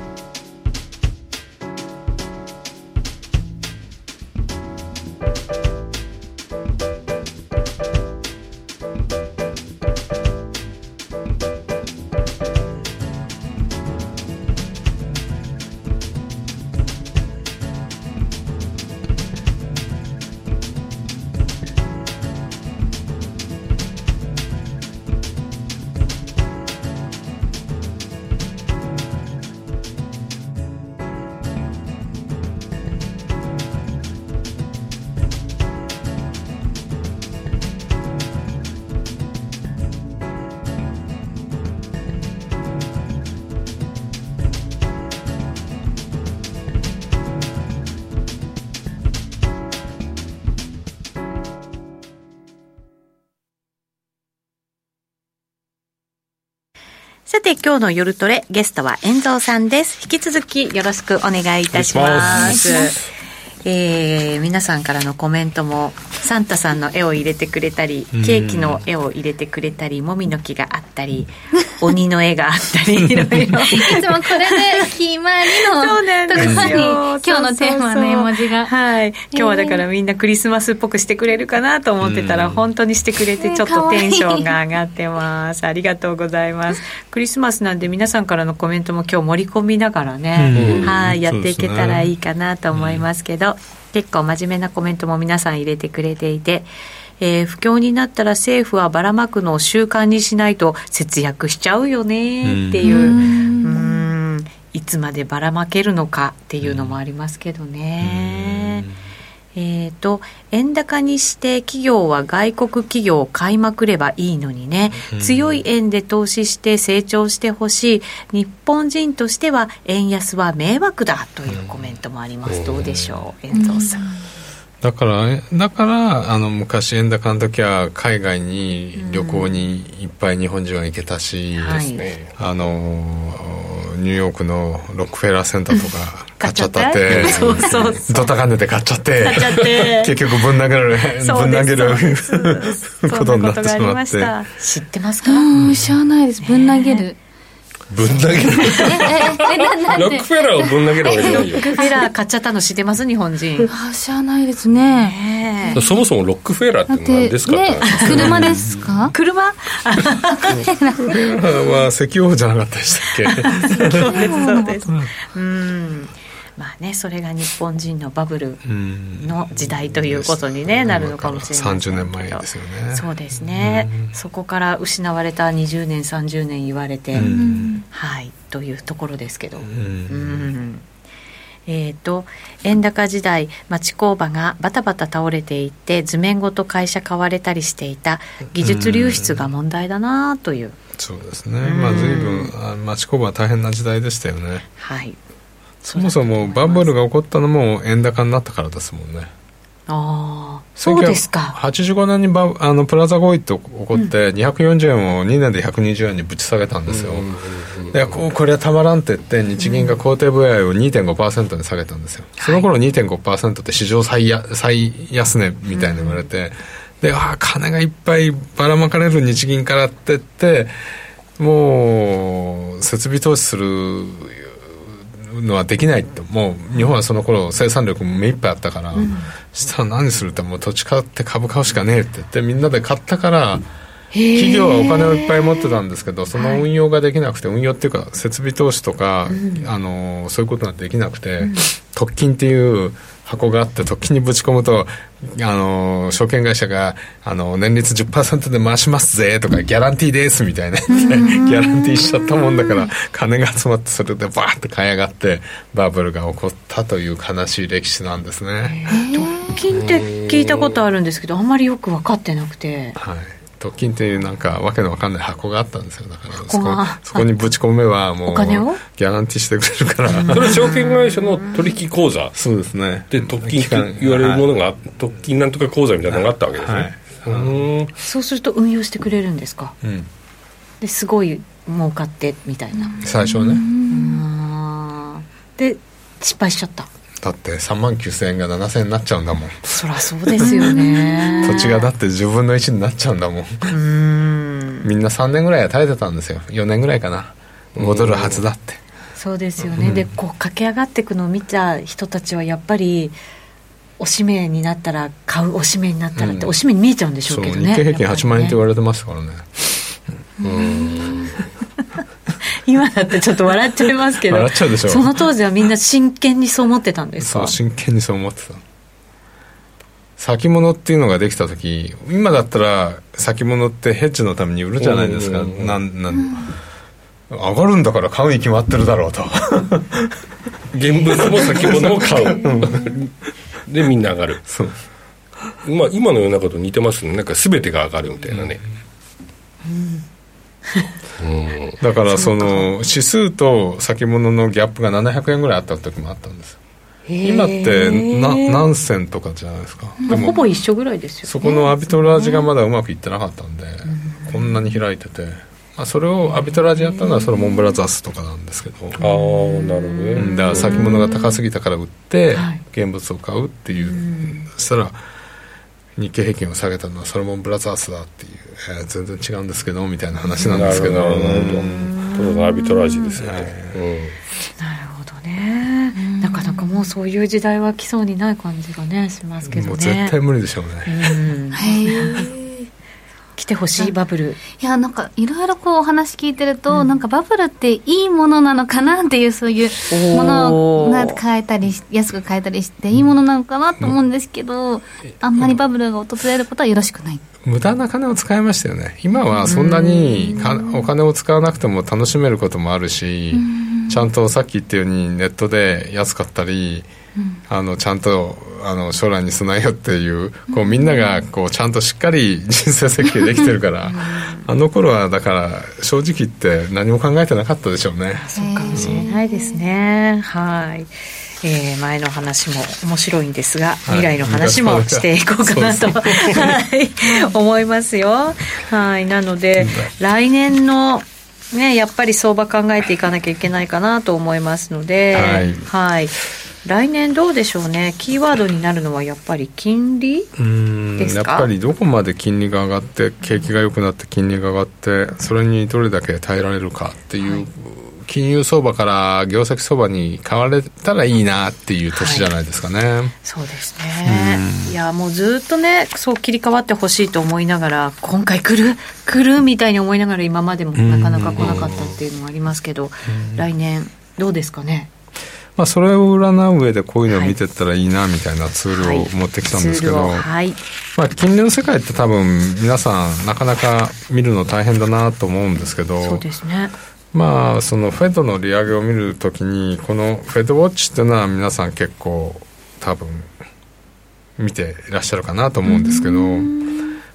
今日の夜トレ、ゲストは遠蔵さんです。引き続きよろしくお願いいたします。えー皆さんからのコメントもサンタさんの絵を入れてくれたりケーキの絵を入れてくれたりもみの木があったり 鬼の絵があったりいろいろ。いつもこれで決まりのそうなんですよ。ところに今日のテーマの絵文字が。はい。今日はだからみんなクリスマスっぽくしてくれるかなと思ってたら、うん。本当にしてくれてねちょっとテンションが上がってます。ありがとうございます。クリスマスなんで皆さんからのコメントも今日盛り込みながらね、うん。はいやっていけたらいいそかなと思いますけど、結構真面目なコメントも皆さん入れてくれていてえー不況になったら政府はばらまくのを習慣にしないと節約しちゃうよねっていう、ううん。んいつまでばらまけるのかっていうのもありますけどね。えー、と円高にして企業は外国企業を買いまくればいいのにね、強い円で投資して成長してほしい。日本人としては円安は迷惑だというコメントもあります、どうでしょう遠藤さん、だからねだからあの昔円高の時は海外に旅行にいっぱい日本人は行けたし、はい。ねあのニューヨークのロックフェラーセンターとか 買っちゃった？っ買てそうそうそう。ドタカンで買っちゃって買っちゃって。結局ぶん投げるぶん投げる ことになってしまって。知ってますか、うん知らないです。ぶん投げるぶん投げる。えええななんロックフェラーをぶん投げるわけじゃないよロックフェラー買っちゃったの知ってます日本人あ知らないですねえーそもそもロックフェラーって何ですかってね車ですか車は石油王じゃなかったでしたっけそうですそうですうんまあねそれが日本人のバブルうん。の時代ということに、ね、なるのかもしれない30年前ですよね。そうですね、そこから失われた20年30年言われて、うん。はいというところですけど、ううん。んえー、と円高時代町工場がバタバタ倒れていって図面ごと会社買われたりしていた技術流出が問題だなという、そうですね。まあ随分あ町工場は大変な時代でしたよね。はいそもそもバブルが起こったのも円高になったからですもんね。ああそうですか。85年にバあのプラザ合意って起こって240円を2年で120円にぶち下げたんですよ、でこうこれはたまらんって言って日銀が公定部合を2.5%に下げたんですよ、その頃2.5%って史上最や最安値みたいに言われて、でああ金がいっぱいばらまかれる日銀からって言ってもう設備投資するのはできないと。もう日本はその頃生産力も目いっぱいあったから、したら何するってもう土地買って株買うしかねえって言ってみんなで買ったから企業はお金をいっぱい持ってたんですけどその運用ができなくて運用っていうか設備投資とか、あのそういうことができなくて、特金っていう箱があって特金にぶち込むとあの証券会社があの年率10%で回しますぜとかギャランティーですみたいな。ギャランティーしちゃったもんだから金が集まってそれでバーって買い上がってバブルが起こったという悲しい歴史なんですね。特金って聞いたことあるんですけどあんまりよく分かってなくて。はい特金っていうなんかわけのわかんない箱があったんですよだからそこがそこにぶち込めばもうお金を？ギャランティーしてくれるから。それは証券会社の取引口座。そうですね。で特金って言われるものが、特金なんとか口座みたいなのがあったわけですね、はい、うん。そうすると運用してくれるんですか？うん、ですごい儲かってみたいな最初はねで失敗しちゃっただって3万9000円が7000円になっちゃうんだもん。そりゃそうですよね。土地がだって10分の1になっちゃうんだもん。ん。みんな3年ぐらいは耐えてたんですよ。4年ぐらいかな。戻るはずだって。そうですよね、でこう駆け上がっていくのを見た人たちはやっぱりおしめになったら買うおしめになったらって、うん。おしめに見えちゃうんでしょそううけどね。日経平均8万円って言われてますからね今だってちょっと笑っちゃいますけど笑っちゃうでしょ。その当時はみんな真剣にそう思ってたんですか？そう真剣にそう思ってた。先物っていうのができた時今だったら先物ってヘッジのために売るじゃないですか、うんうんうんなんなん上がるんだから買うに決まってるだろうと。現物も先物も買う。でみんな上がる。そう。まあ今の世の中と似てますね。なんか全てが上がるみたいなね。うんだからその指数と先物のギャップが700円ぐらいあった時もあったんですよ。今ってな何銭とかじゃないですか。もうほぼ一緒ぐらいですよ、ね、そこのアビトラージがまだうまくいってなかったんで、こんなに開いてて。まあ、それをアビトラージやったのはソロモンブラザーズとかなんですけど、ああなるほどね、うん。だから先物が高すぎたから売ってはい。現物を買うっていう、そしたら日経平均を下げたのはソロモンブラザーズだっていう、えー全然違うんですけどみたいな話なんですけど。なるほどなるほど。ただのアビトラージですよね、なるほどね。なかなかもうそういう時代は来そうにない感じがねしますけどね。もう絶対無理でしょうね、うん。へえ来てほしいバブル。いやなんかいろいろこうお話聞いてると、なんかバブルっていいものなのかなっていうそういうものをおー。なんか買えたりし安く買えたりしていいものなのかなと思うんですけど、あんまりバブルが訪れることはよろしくない、無駄な金を使いましたよね。今はそんなにかお金を使わなくても楽しめることもあるしちゃんとさっき言ったようにネットで安かったり、あのちゃんとあの将来に備えようっていうこうみんながこうちゃんとしっかり人生設計できてるからあの頃はだから正直言って何も考えてなかったでしょうね。そうかもしれないですね。はい。えー前の話も面白いんですが、未来の話もしていこうかなと、はい、思いますよ。はい、なので、来年の、ね、やっぱり相場考えていかなきゃいけないかなと思いますので、はい。はい、来年どうでしょうね、キーワードになるのはやっぱり金利うんですか？やっぱりどこまで金利が上がって景気が良くなって金利が上がってそれにどれだけ耐えられるかっていう、金融相場から業績相場に変われたらいいなっていう年じゃないですかね、そうですね、いやもうずっとねそう切り替わってほしいと思いながら今回来る来るみたいに思いながら今までもなかなか来なかったっていうのもありますけど、来年どうですかね？まあ、それを占う上でこういうのを見てったらいいなみたいなツールを持ってきたんですけど、はい。まあ、金利の世界って多分皆さんなかなか見るの大変だなと思うんですけどそうですね。まあそのフェッドの利上げを見るときにこのフェッドウォッチっていうのは皆さん結構多分見ていらっしゃるかなと思うんですけど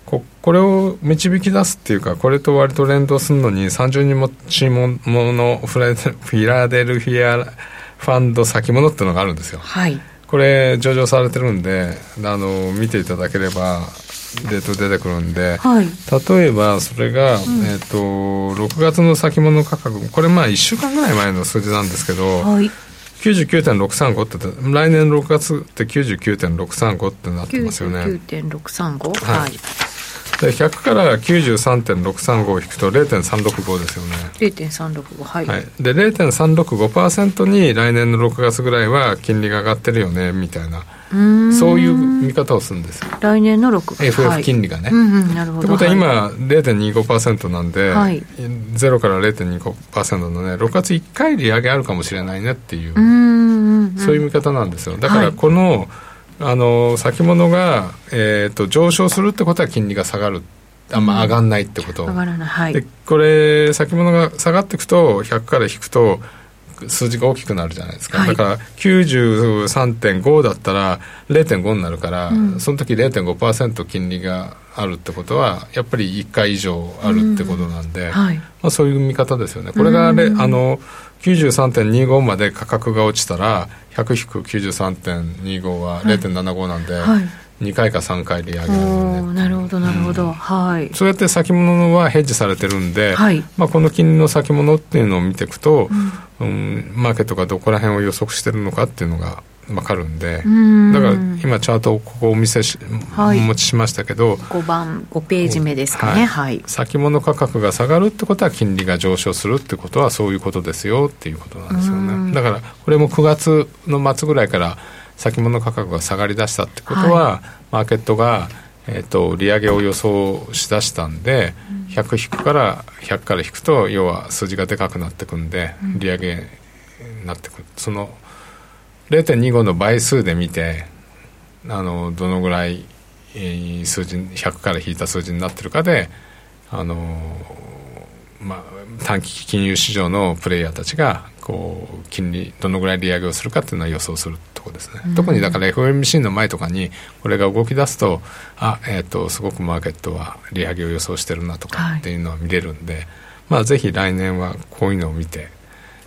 ここれを導き出すっていうかこれと割と連動するのに30人持ちものフレフィラデルフィアファンド先物っていうのがあるんですよ。はい。これ上場されてるんであの見ていただければデート出てくるんで、はい。例えばそれが、えー、と6月の先物価格これまあ1週間ぐらい前の数字なんですけど、はい。99.635って来年6月って99.635ってなってますよね。99.635はい。はいで100から93.635を引くと0.365ですよね。0.365はい、はい、で0.365%に来年の6月ぐらいは金利が上がってるよねみたいな。そういう見方をするんですよ。来年の6 FF 金利がね、はい、うんうんなるほど。ってことは今、はい0.25%なんで、はい。0から0.25%のね6月1回利上げあるかもしれないねっていう、そういう見方なんですよ。だかはい。らこの,、あの先物が、えー、と上昇するってことは金利が下がる。あん。ま上がんないってこと、上がらない。はい。でこれ先物が下がっていくと100から引くと数字が大きくなるじゃないですか、はい。だから93.5だったら0.5になるから、うん。その時0.5%金利があるってことはやっぱり1回以上あるってことなんで、はい。まあ、そういう見方ですよね。これが、あの93.25まで価格が落ちたら100-93.25は0.75なんで、はい。2回か3回利上げあるねーなるほどなるほど、はい。そうやって先物はヘッジされてるんで、はい。まあ、この金利の先物っていうのを見ていくと、うんマーケットがどこら辺を予測してるのかっていうのが分かるんで、ん。だから今チャートをここお見せし、はい。お持ちしましたけど5番5ページ目ですかね。はい、先物価格が下がるってことは金利が上昇するってことはそういうことですよっていうことなんですようん。ねだからこれも9月の末ぐらいから先物価格が下がりだしたってことは、マーケットが、えー、と利上げを予想しだしたん。で100引くから100から引くと要は数字がでかくなってくんで利上げになってくる。その0.25の倍数で見てあのどのぐらい、えー数字100から引いた数字になってるかであのまあ、短期金融市場のプレイヤーたちがこう金利どのぐらい利上げをするかっていうのは予想するところですね、特にだから FOMC の前とかにこれが動き出すとあ、えー、とすごくマーケットは利上げを予想してるなとかっていうのは見れるんで、まあ、ぜひ来年はこういうのを見て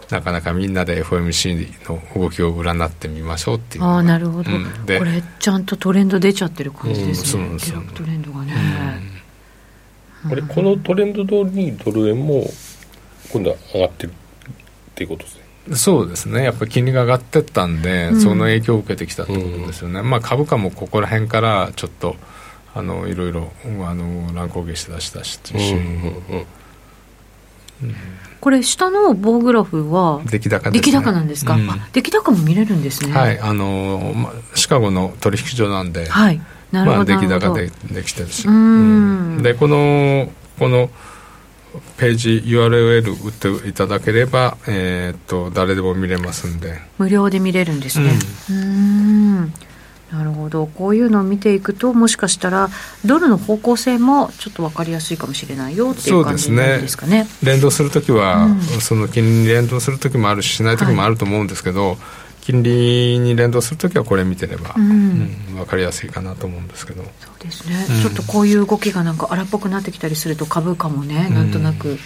なかなかみんなで FOMC の動きを占ってみましょうっていう。ああなるほど、うん。でこれちゃんとトレンド出ちゃってる感じですね、うんそトレンドがね、これこのトレンド通りにドル円も今度は上がってるっていうことですね。そうですね。やっぱり金利が上がってったんで、その影響を受けてきたってことですよね、まあ、株価もここら辺からちょっとあのいろいろあの乱高下しだしたし、これ下の棒グラフは出来高です、ね、出来高なんですか、うん、出来高も見れるんですね。はいあの、ま、シカゴの取引所なんで、はいなるほどまあ、出来高でできてるし、うん、でこのこのページ URL 打っていただければ、えー、っと誰でも見れますんで。無料で見れるんですね。うんなるほど。こういうのを見ていくともしかしたらドルの方向性もちょっと分かりやすいかもしれないよっていう感じですかね、ね、連動するときは、うん、その金利に連動するときもあるししないときもあると思うんですけど、はい金利に連動するときはこれ見てれば、うん、うん、分かりやすいかなと思うんですけど。そうですね、うん、ちょっとこういう動きがなんか荒っぽくなってきたりすると株価もね、うん、なんとなく、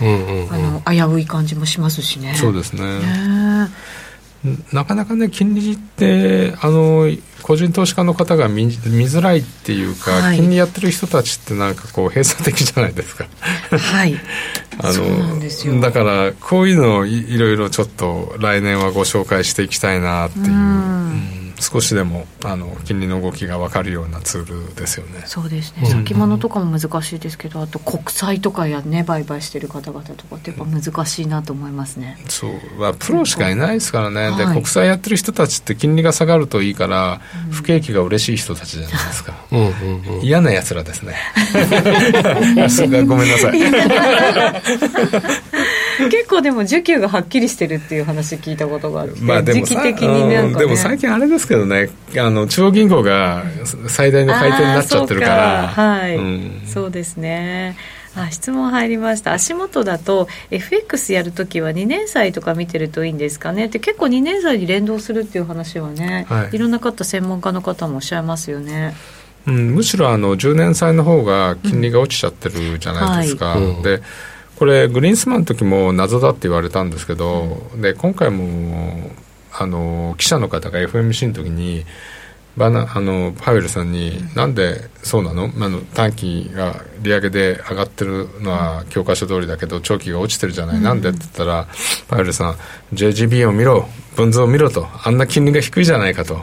うんうんうん、あの危うい感じもしますしね。そうですね。ねなかなかね金利ってあの個人投資家の方が見見づらいっていうか、はい、金利やってる人たちってなんかこう閉鎖的じゃないですか。はい。あのだからこういうのをいろいろちょっと来年はご紹介していきたいなっていう。う少しでもあの金利の動きが分かるようなツールですよね。そうですね、うん、先物とかも難しいですけどあと国債とかやね売買してる方々とかってやっぱ難しいなと思いますね。そう、まあ、プロしかいないですからね、はい、で国債やってる人たちって金利が下がるといいから、うん、不景気が嬉しい人たちじゃないですか。うんうん、嫌なやつらですね。ごめんなさい 結構でも需給がはっきりしてるっていう話聞いたことがあって、まあ、でも時期的になんか、ね、でも最近あれですけどねあの中央銀行が最大の買い手になっちゃってるから。はい、うん、そうですね。あ質問入りました。足元だと FX やるときは2年債とか見てるといいんですかね。って結構2年債に連動するっていう話はね、はい、いろんな方専門家の方もおっしゃいますよね。うん、むしろあの10年債の方が金利が落ちちゃってるじゃないですか、うん。はい、でこれグリーンスマンの時も謎だって言われたんですけど、で今回もあの記者の方が FMC の時にバナあのパウエルさんに、なんでそうなの？あの短期が利上げで上がってるのは教科書通りだけど長期が落ちてるじゃない、うん、なんでって言ったらパウエルさん JGB を見ろ。分図を見ろと。あんな金利が低いじゃないかと。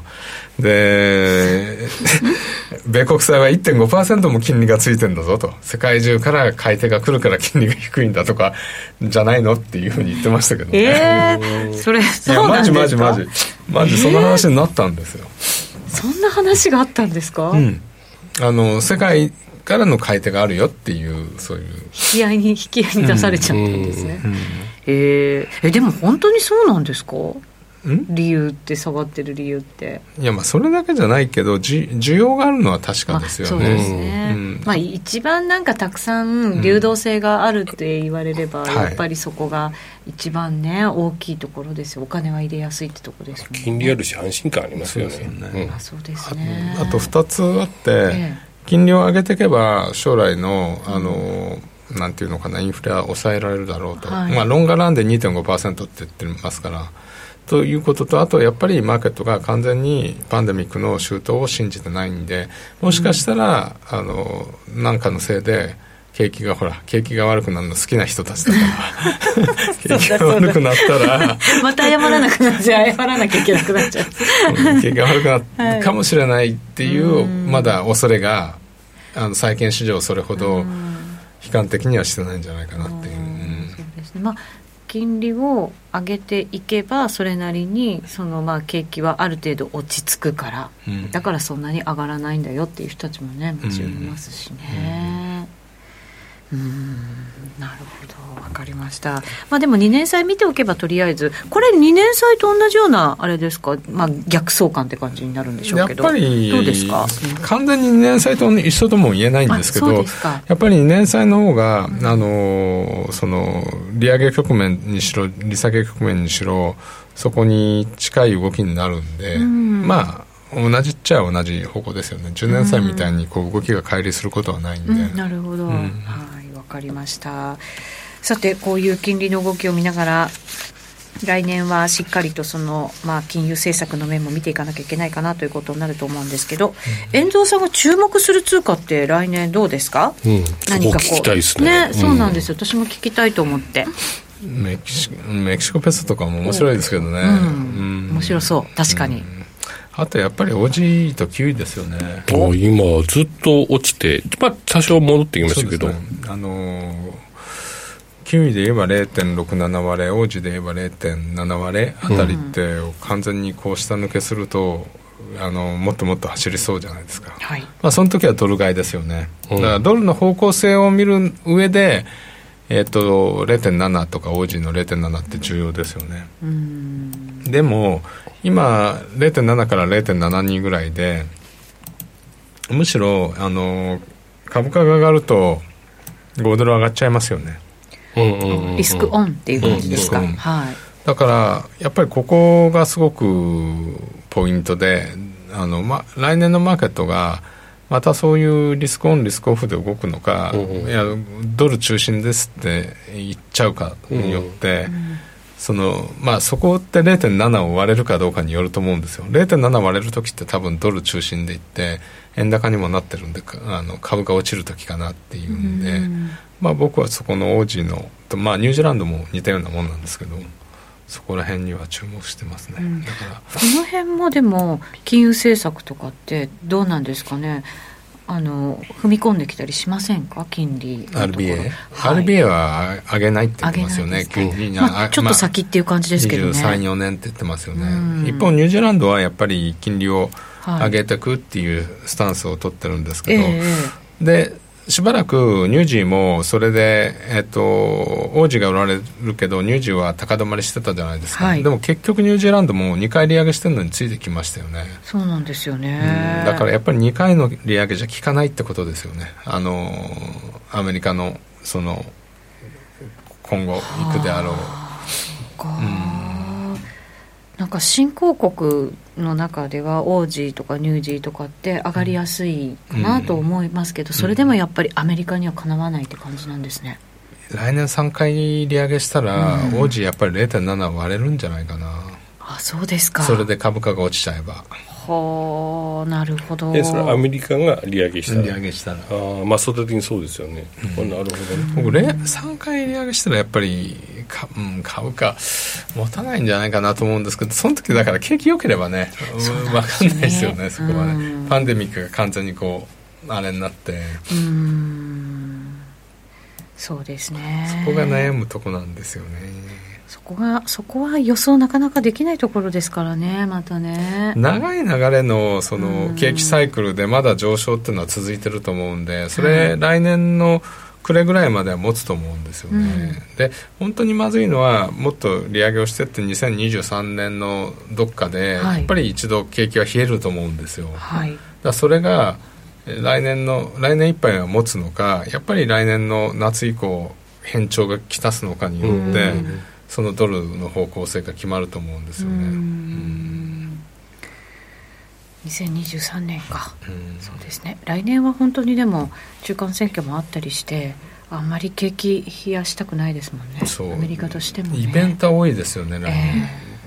で 米国債は1.5%も金利がついてんだぞと。世界中から買い手が来るから金利が低いんだとかじゃないの？っていうふうに言ってましたけどね。えー、それそうなんですか？マジマジマジ。マジその話になったんですよ、えーそんな話があったんですか、うん、あの世界からの買い手があるよっていうそういう。引き合いに引き合いに出されちゃったんですね、うんうん、えー、えでも本当にそうなんですか？理由って下がってる理由って。いやまあそれだけじゃないけどじ需要があるのは確かですよね。そうですね、うん、まあ一番なんかたくさん流動性があるって言われれば、うん、やっぱりそこが一番ね大きいところですお金は入れやすいってとこですね。金利あるし安心感ありますよね。そうですね、うん、あそうですね。あと2つあって、ええ、金利を上げていけば将来のあの、なんていうのかなインフレは抑えられるだろうと、はい、まあロンガランで2.5%って言ってますから。ということと、あとやっぱりマーケットが完全にパンデミックの周到を信じてないんで、もしかしたら、うん、あの、なんかのせいで、景気がほら景気が悪くなるの好きな人たちだから。景気が悪くなったら。また謝らなくなっちゃう。謝らなきゃいけなくなっちゃう。景気が悪くなるかもしれないっていう、はい、まだ恐れがあの債券市場それほど悲観的にはしてないんじゃないかなっていう。そうですね。まあ金利を上げていけばそれなりにそのまあ景気はある程度落ち着くから、うん、だからそんなに上がらないんだよっていう人たちもねもちろんいますしね。うん、うんなるほど。分かりました。まあでも2年債見ておけばとりあえずこれ2年債と同じようなあれですか、まあ、逆相関って感じになるんでしょうけど。やっぱりどうですか？完全に2年債と一緒とも言えないんですけどやっぱり2年債の方が、うん、あのその利上げ局面にしろ利下げ局面にしろそこに近い動きになるんで、うん、まあ同じっちゃ同じ方向ですよね。10年債みたいにこう動きが乖離することはないんで、うん、なるほど、はい。分かりました。さてこういう金利の動きを見ながら来年はしっかりとその、まあ、金融政策の面も見ていかなきゃいけないかなということになると思うんですけど、遠藤さんが注目する通貨って来年どうですか、うん、何かこう。ね。ね、そうなんですよ、私も聞きたいと思って。メキシメキシコペソとかも面白いですけどね、うん。うん、面白そう。確かに、あとやっぱり OG とキウイですよね。今ずっと落ちて、まあ、多少戻ってきましたけど、ね、あのーキウイで言えば0.67割れ王子で言えば0.7割れあたりって完全にこう下抜けすると、あのもっともっと走りそうじゃないですか、はい、まあ、その時はドル買いですよね、だからドルの方向性を見る上で、えーと、0.7とか王子の0.7って重要ですよね。でも今0.7から0.72ぐらいでむしろあの株価が上がると5ドル上がっちゃいますよね。リスクオンっていう感じですか、うん、はい、だからやっぱりここがすごくポイントであの、ま、来年のマーケットがまたそういうリスクオンリスクオフで動くのか、いやドル中心ですって言っちゃうかによって、そのまあ、そこって0.7を割れるかどうかによると思うんですよ。0.7割れる時って多分ドル中心でいって円高にもなってるんであの株が落ちる時かなっていうんで、まあ、僕はそこのオージーの、まあ、ニュージーランドも似たようなもんなんですけどそこら辺には注目してますね、うん、だから。この辺もでも金融政策とかってどうなんですかね？あの踏み込んできたりしませんか？金利 RBA、はい、RBA は上げないって言ってますよね。金利、まあ、ちょっと先っていう感じですけどね、まあ、234年って言ってますよね。一方ニュージーランドはやっぱり金利を上げていくっていうスタンスを取ってるんですけど、えー、でしばらくニュージーもそれで、えっと、王子が売られるけどニュージーは高止まりしてたじゃないですか、はい、でも結局ニュージーランドも2回利上げしてるのについてきましたよね。そうなんですよね、うん、だからやっぱり2回の利上げじゃ効かないってことですよね。あのアメリカのその今後いくであろう、うんなんか新興国の中ではオージーとかニュージーとかって上がりやすいかなと思いますけど、それでもやっぱりアメリカにはかなわないって感じなんですね。来年3回利上げしたら、うん、オージーやっぱり0.7割れるんじゃないかな。あそうですか。それで株価が落ちちゃえば。はあなるほど。えそれはアメリカが利上げしたら？利上げしたら。ああまあ相対的にそうですよね、うん、なるほどね。僕3回利上げしたらやっぱりか、うん、株価持たないんじゃないかなと思うんですけどその時だから景気良ければね分、ね、かんないですよねそこはね。パンデミックが完全にこうあれになって。うん。そうですね。そこが悩むとこなんですよね。そこがそこは予想なかなかできないところですからねまたね。長い流れのその景気サイクルでまだ上昇っていうのは続いてると思うんでそれ来年の暮れぐらいまでは持つと思うんですよね、うん、で本当にまずいのはもっと利上げをしてって2023年のどっかで、やっぱり一度景気は冷えると思うんですよ、はい、だそれが来年の来年いっぱいは持つのかやっぱり来年の夏以降変調がきたすのかによって、うん。そのドルの方向性が決まると思うんですよね。うん2023年か、そうですね。来年は本当にでも中間選挙もあったりしてあんまり景気冷やしたくないですもんね。アメリカとしても、ね、イベント多いですよね、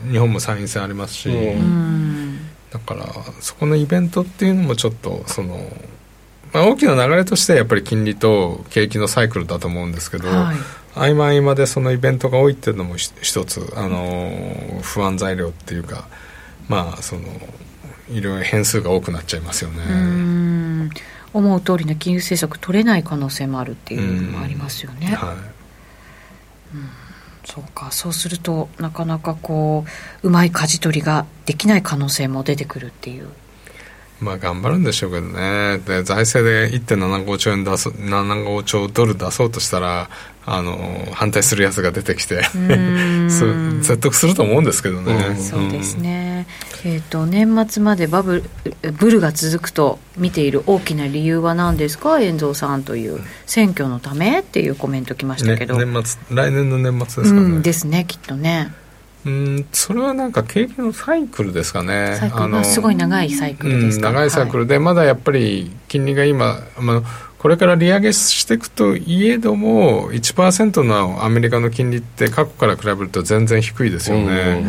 えー、日本も参院選ありますし、だからそこのイベントっていうのもちょっとその、まあ、大きな流れとしてやっぱり金利と景気のサイクルだと思うんですけど、はい。合間合間でそのイベントが多いっていうのも一つ、あの不安材料っていうかまあそのいろいろ変数が多くなっちゃいますよね。思う通りの金融政策取れない可能性もあるっていうのもありますよね、はい、うん。そうか。そうするとなかなかこううまい舵取りができない可能性も出てくるっていう。まあ頑張るんでしょうけどね。で財政で1.75兆円出す75兆ドル出そうとしたらあの反対するやつが出てきて。説得すると思うんですけどね、うん、そうですね、えーと、年末までバブルブルが続くと見ている大きな理由は何ですか？遠藤さんという選挙のためっていうコメントきましたけど、ね、年末来年の年末ですかね、うん、ですねきっとね。うんそれはなんか景気のサイクルですかね。サイクルすごい長いサイクルですか、うん、長いサイクルで、はい、まだやっぱり金利が今、まあ、これから利上げしていくといえども1%のアメリカの金利って過去から比べると全然低いですよね、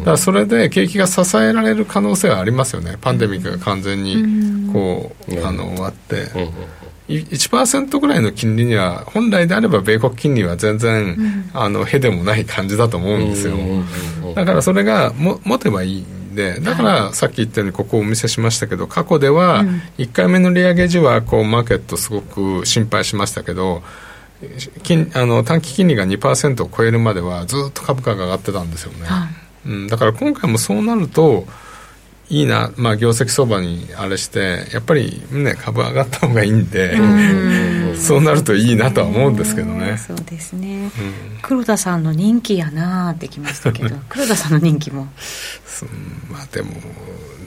だからそれで景気が支えられる可能性はありますよね。パンデミックが完全にこう、あの終わって。1%ぐらいの金利には本来であれば米国金利は全然、うん、あのへでもない感じだと思うんですよ、だからそれがも持てばいい。んでだからさっき言ったようにここをお見せしましたけど過去では1回目の利上げ時はこうマーケットすごく心配しましたけど金あの短期金利が2%を超えるまではずっと株価が上がってたんですよね、はい、うん、だから今回もそうなるといいな、まあ、業績相場にあれしてやっぱり、ね、株上がった方がいいんでそうなるといいなとは思うんですけどね。そうですね、うん、黒田さんの人気やなってきましたけど 黒田さんの人気も？まあでも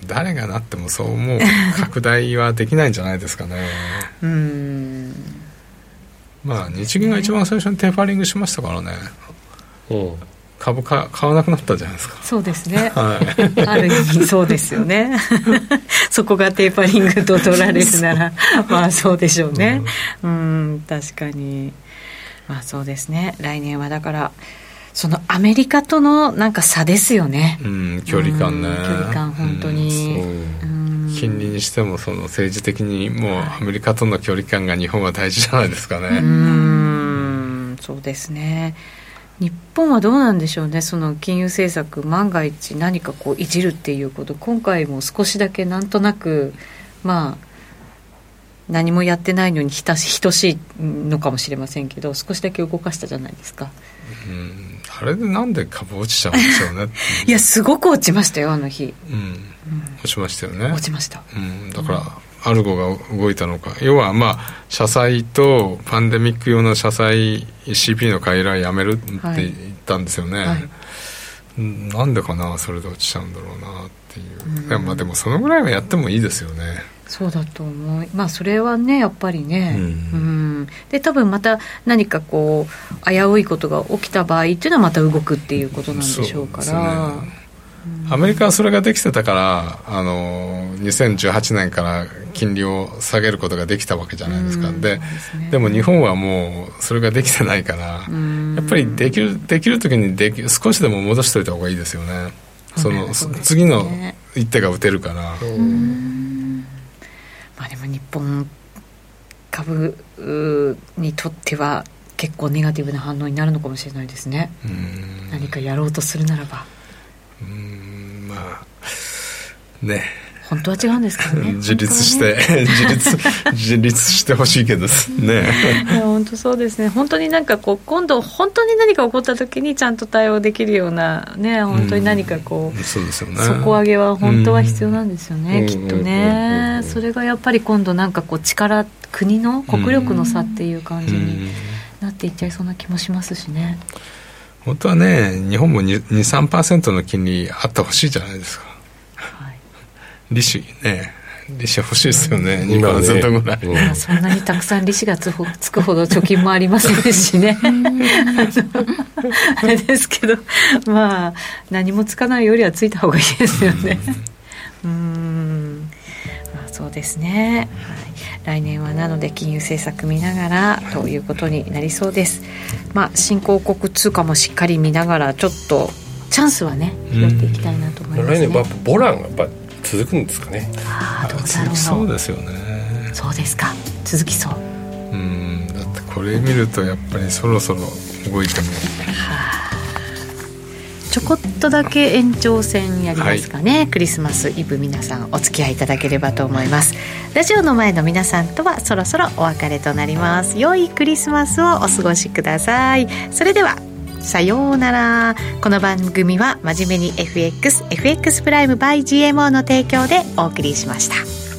誰がなってもそう思う。拡大はできないんじゃないですかね。うん。まあ日銀が一番最初にテーパーリングしましたからね。うん株価買わなくなったじゃないですか。そうですね、はい、ある意味そうですよね。そこがテーパリングと取られるなら まあそうでしょうね。うん、確かに。まあそうですね。来年はだからそのアメリカとのなんか差ですよね、うん、距離感ね、距離感本当に、うん、金利にしてもその政治的にもうアメリカとの距離感が日本は大事じゃないですかね。うんそうですね日本はどうなんでしょうね、その金融政策、万が一、何かこういじるっていうこと、今回も少しだけなんとなく、まあ、何もやってないのにひた等しいのかもしれませんけど、少しだけ動かしたじゃないですか。うん。あれでなんで株落ちちゃうんでしょうね いやすごく落ちましたよあの日、うん、うん、落ちましたよね。落ちました、うん、だから、アルゴが動いたのか。要はまあ社債とパンデミック用の社債 CP の買い入れはやめるって言ったんですよね、はい。はい、なんでかなそれで落ちちゃうんだろうなっていう、まあでもそのぐらいはやってもいいですよね。そうだと思う。まあそれはねやっぱりね、うん、うん、で多分また何かこう危ういことが起きた場合っていうのはまた動くっていうことなんでしょうから。アメリカはそれができてたからあの2018年から金利を下げることができたわけじゃないですか、うん、で、ね、でも日本はもうそれができてないから、うん、やっぱりできるできる時にでき少しでも戻しといた方がいいですよね。その、ね、次の一手が打てるから、まあでも日本株にとっては結構ネガティブな反応になるのかもしれないですね。何かやろうとするならば。うんまあね。本当は違うんですかね。自立して、ね、自立自立してほしいけどね。本当そうですね。本当になんかこう今度本当に何か起こった時にちゃんと対応できるようなね本当に何かこう、うん、そうですよね。底上げは本当は必要なんですよね、うん、きっとね、それがやっぱり今度なんかこう力国の国力の差っていう感じになっていっちゃいそうな気もしますしね、うん本当はね日本も23%の金利あってほしいじゃないですか、はい、利子ね。利子欲しいですよね、2%ぐらい、うん、そんなにたくさん利子がつ つくほど貯金もありませんしね。あれですけどまあ何もつかないよりはついた方がいいですよね。うん。まあそうですね、はい。来年はなので金融政策見ながらということになりそうです、まあ、新興国通貨もしっかり見ながらちょっとチャンスはね拾っていきたいなと思います、ね、来年やっぱボランがやっぱ続くんですかね。ああどうだろうそうですよね。そうですか。続きそう。うん。だってこれ見るとやっぱりそろそろ動いても。はあちょこっとだけ延長戦やりますかね、はい、クリスマスイブ皆さんお付き合いいただければと思います。ラジオの前の皆さんとはそろそろお別れとなります。良いクリスマスをお過ごしください。それではさようなら。この番組は真面目に FXFX プライム by GMO の提供でお送りしました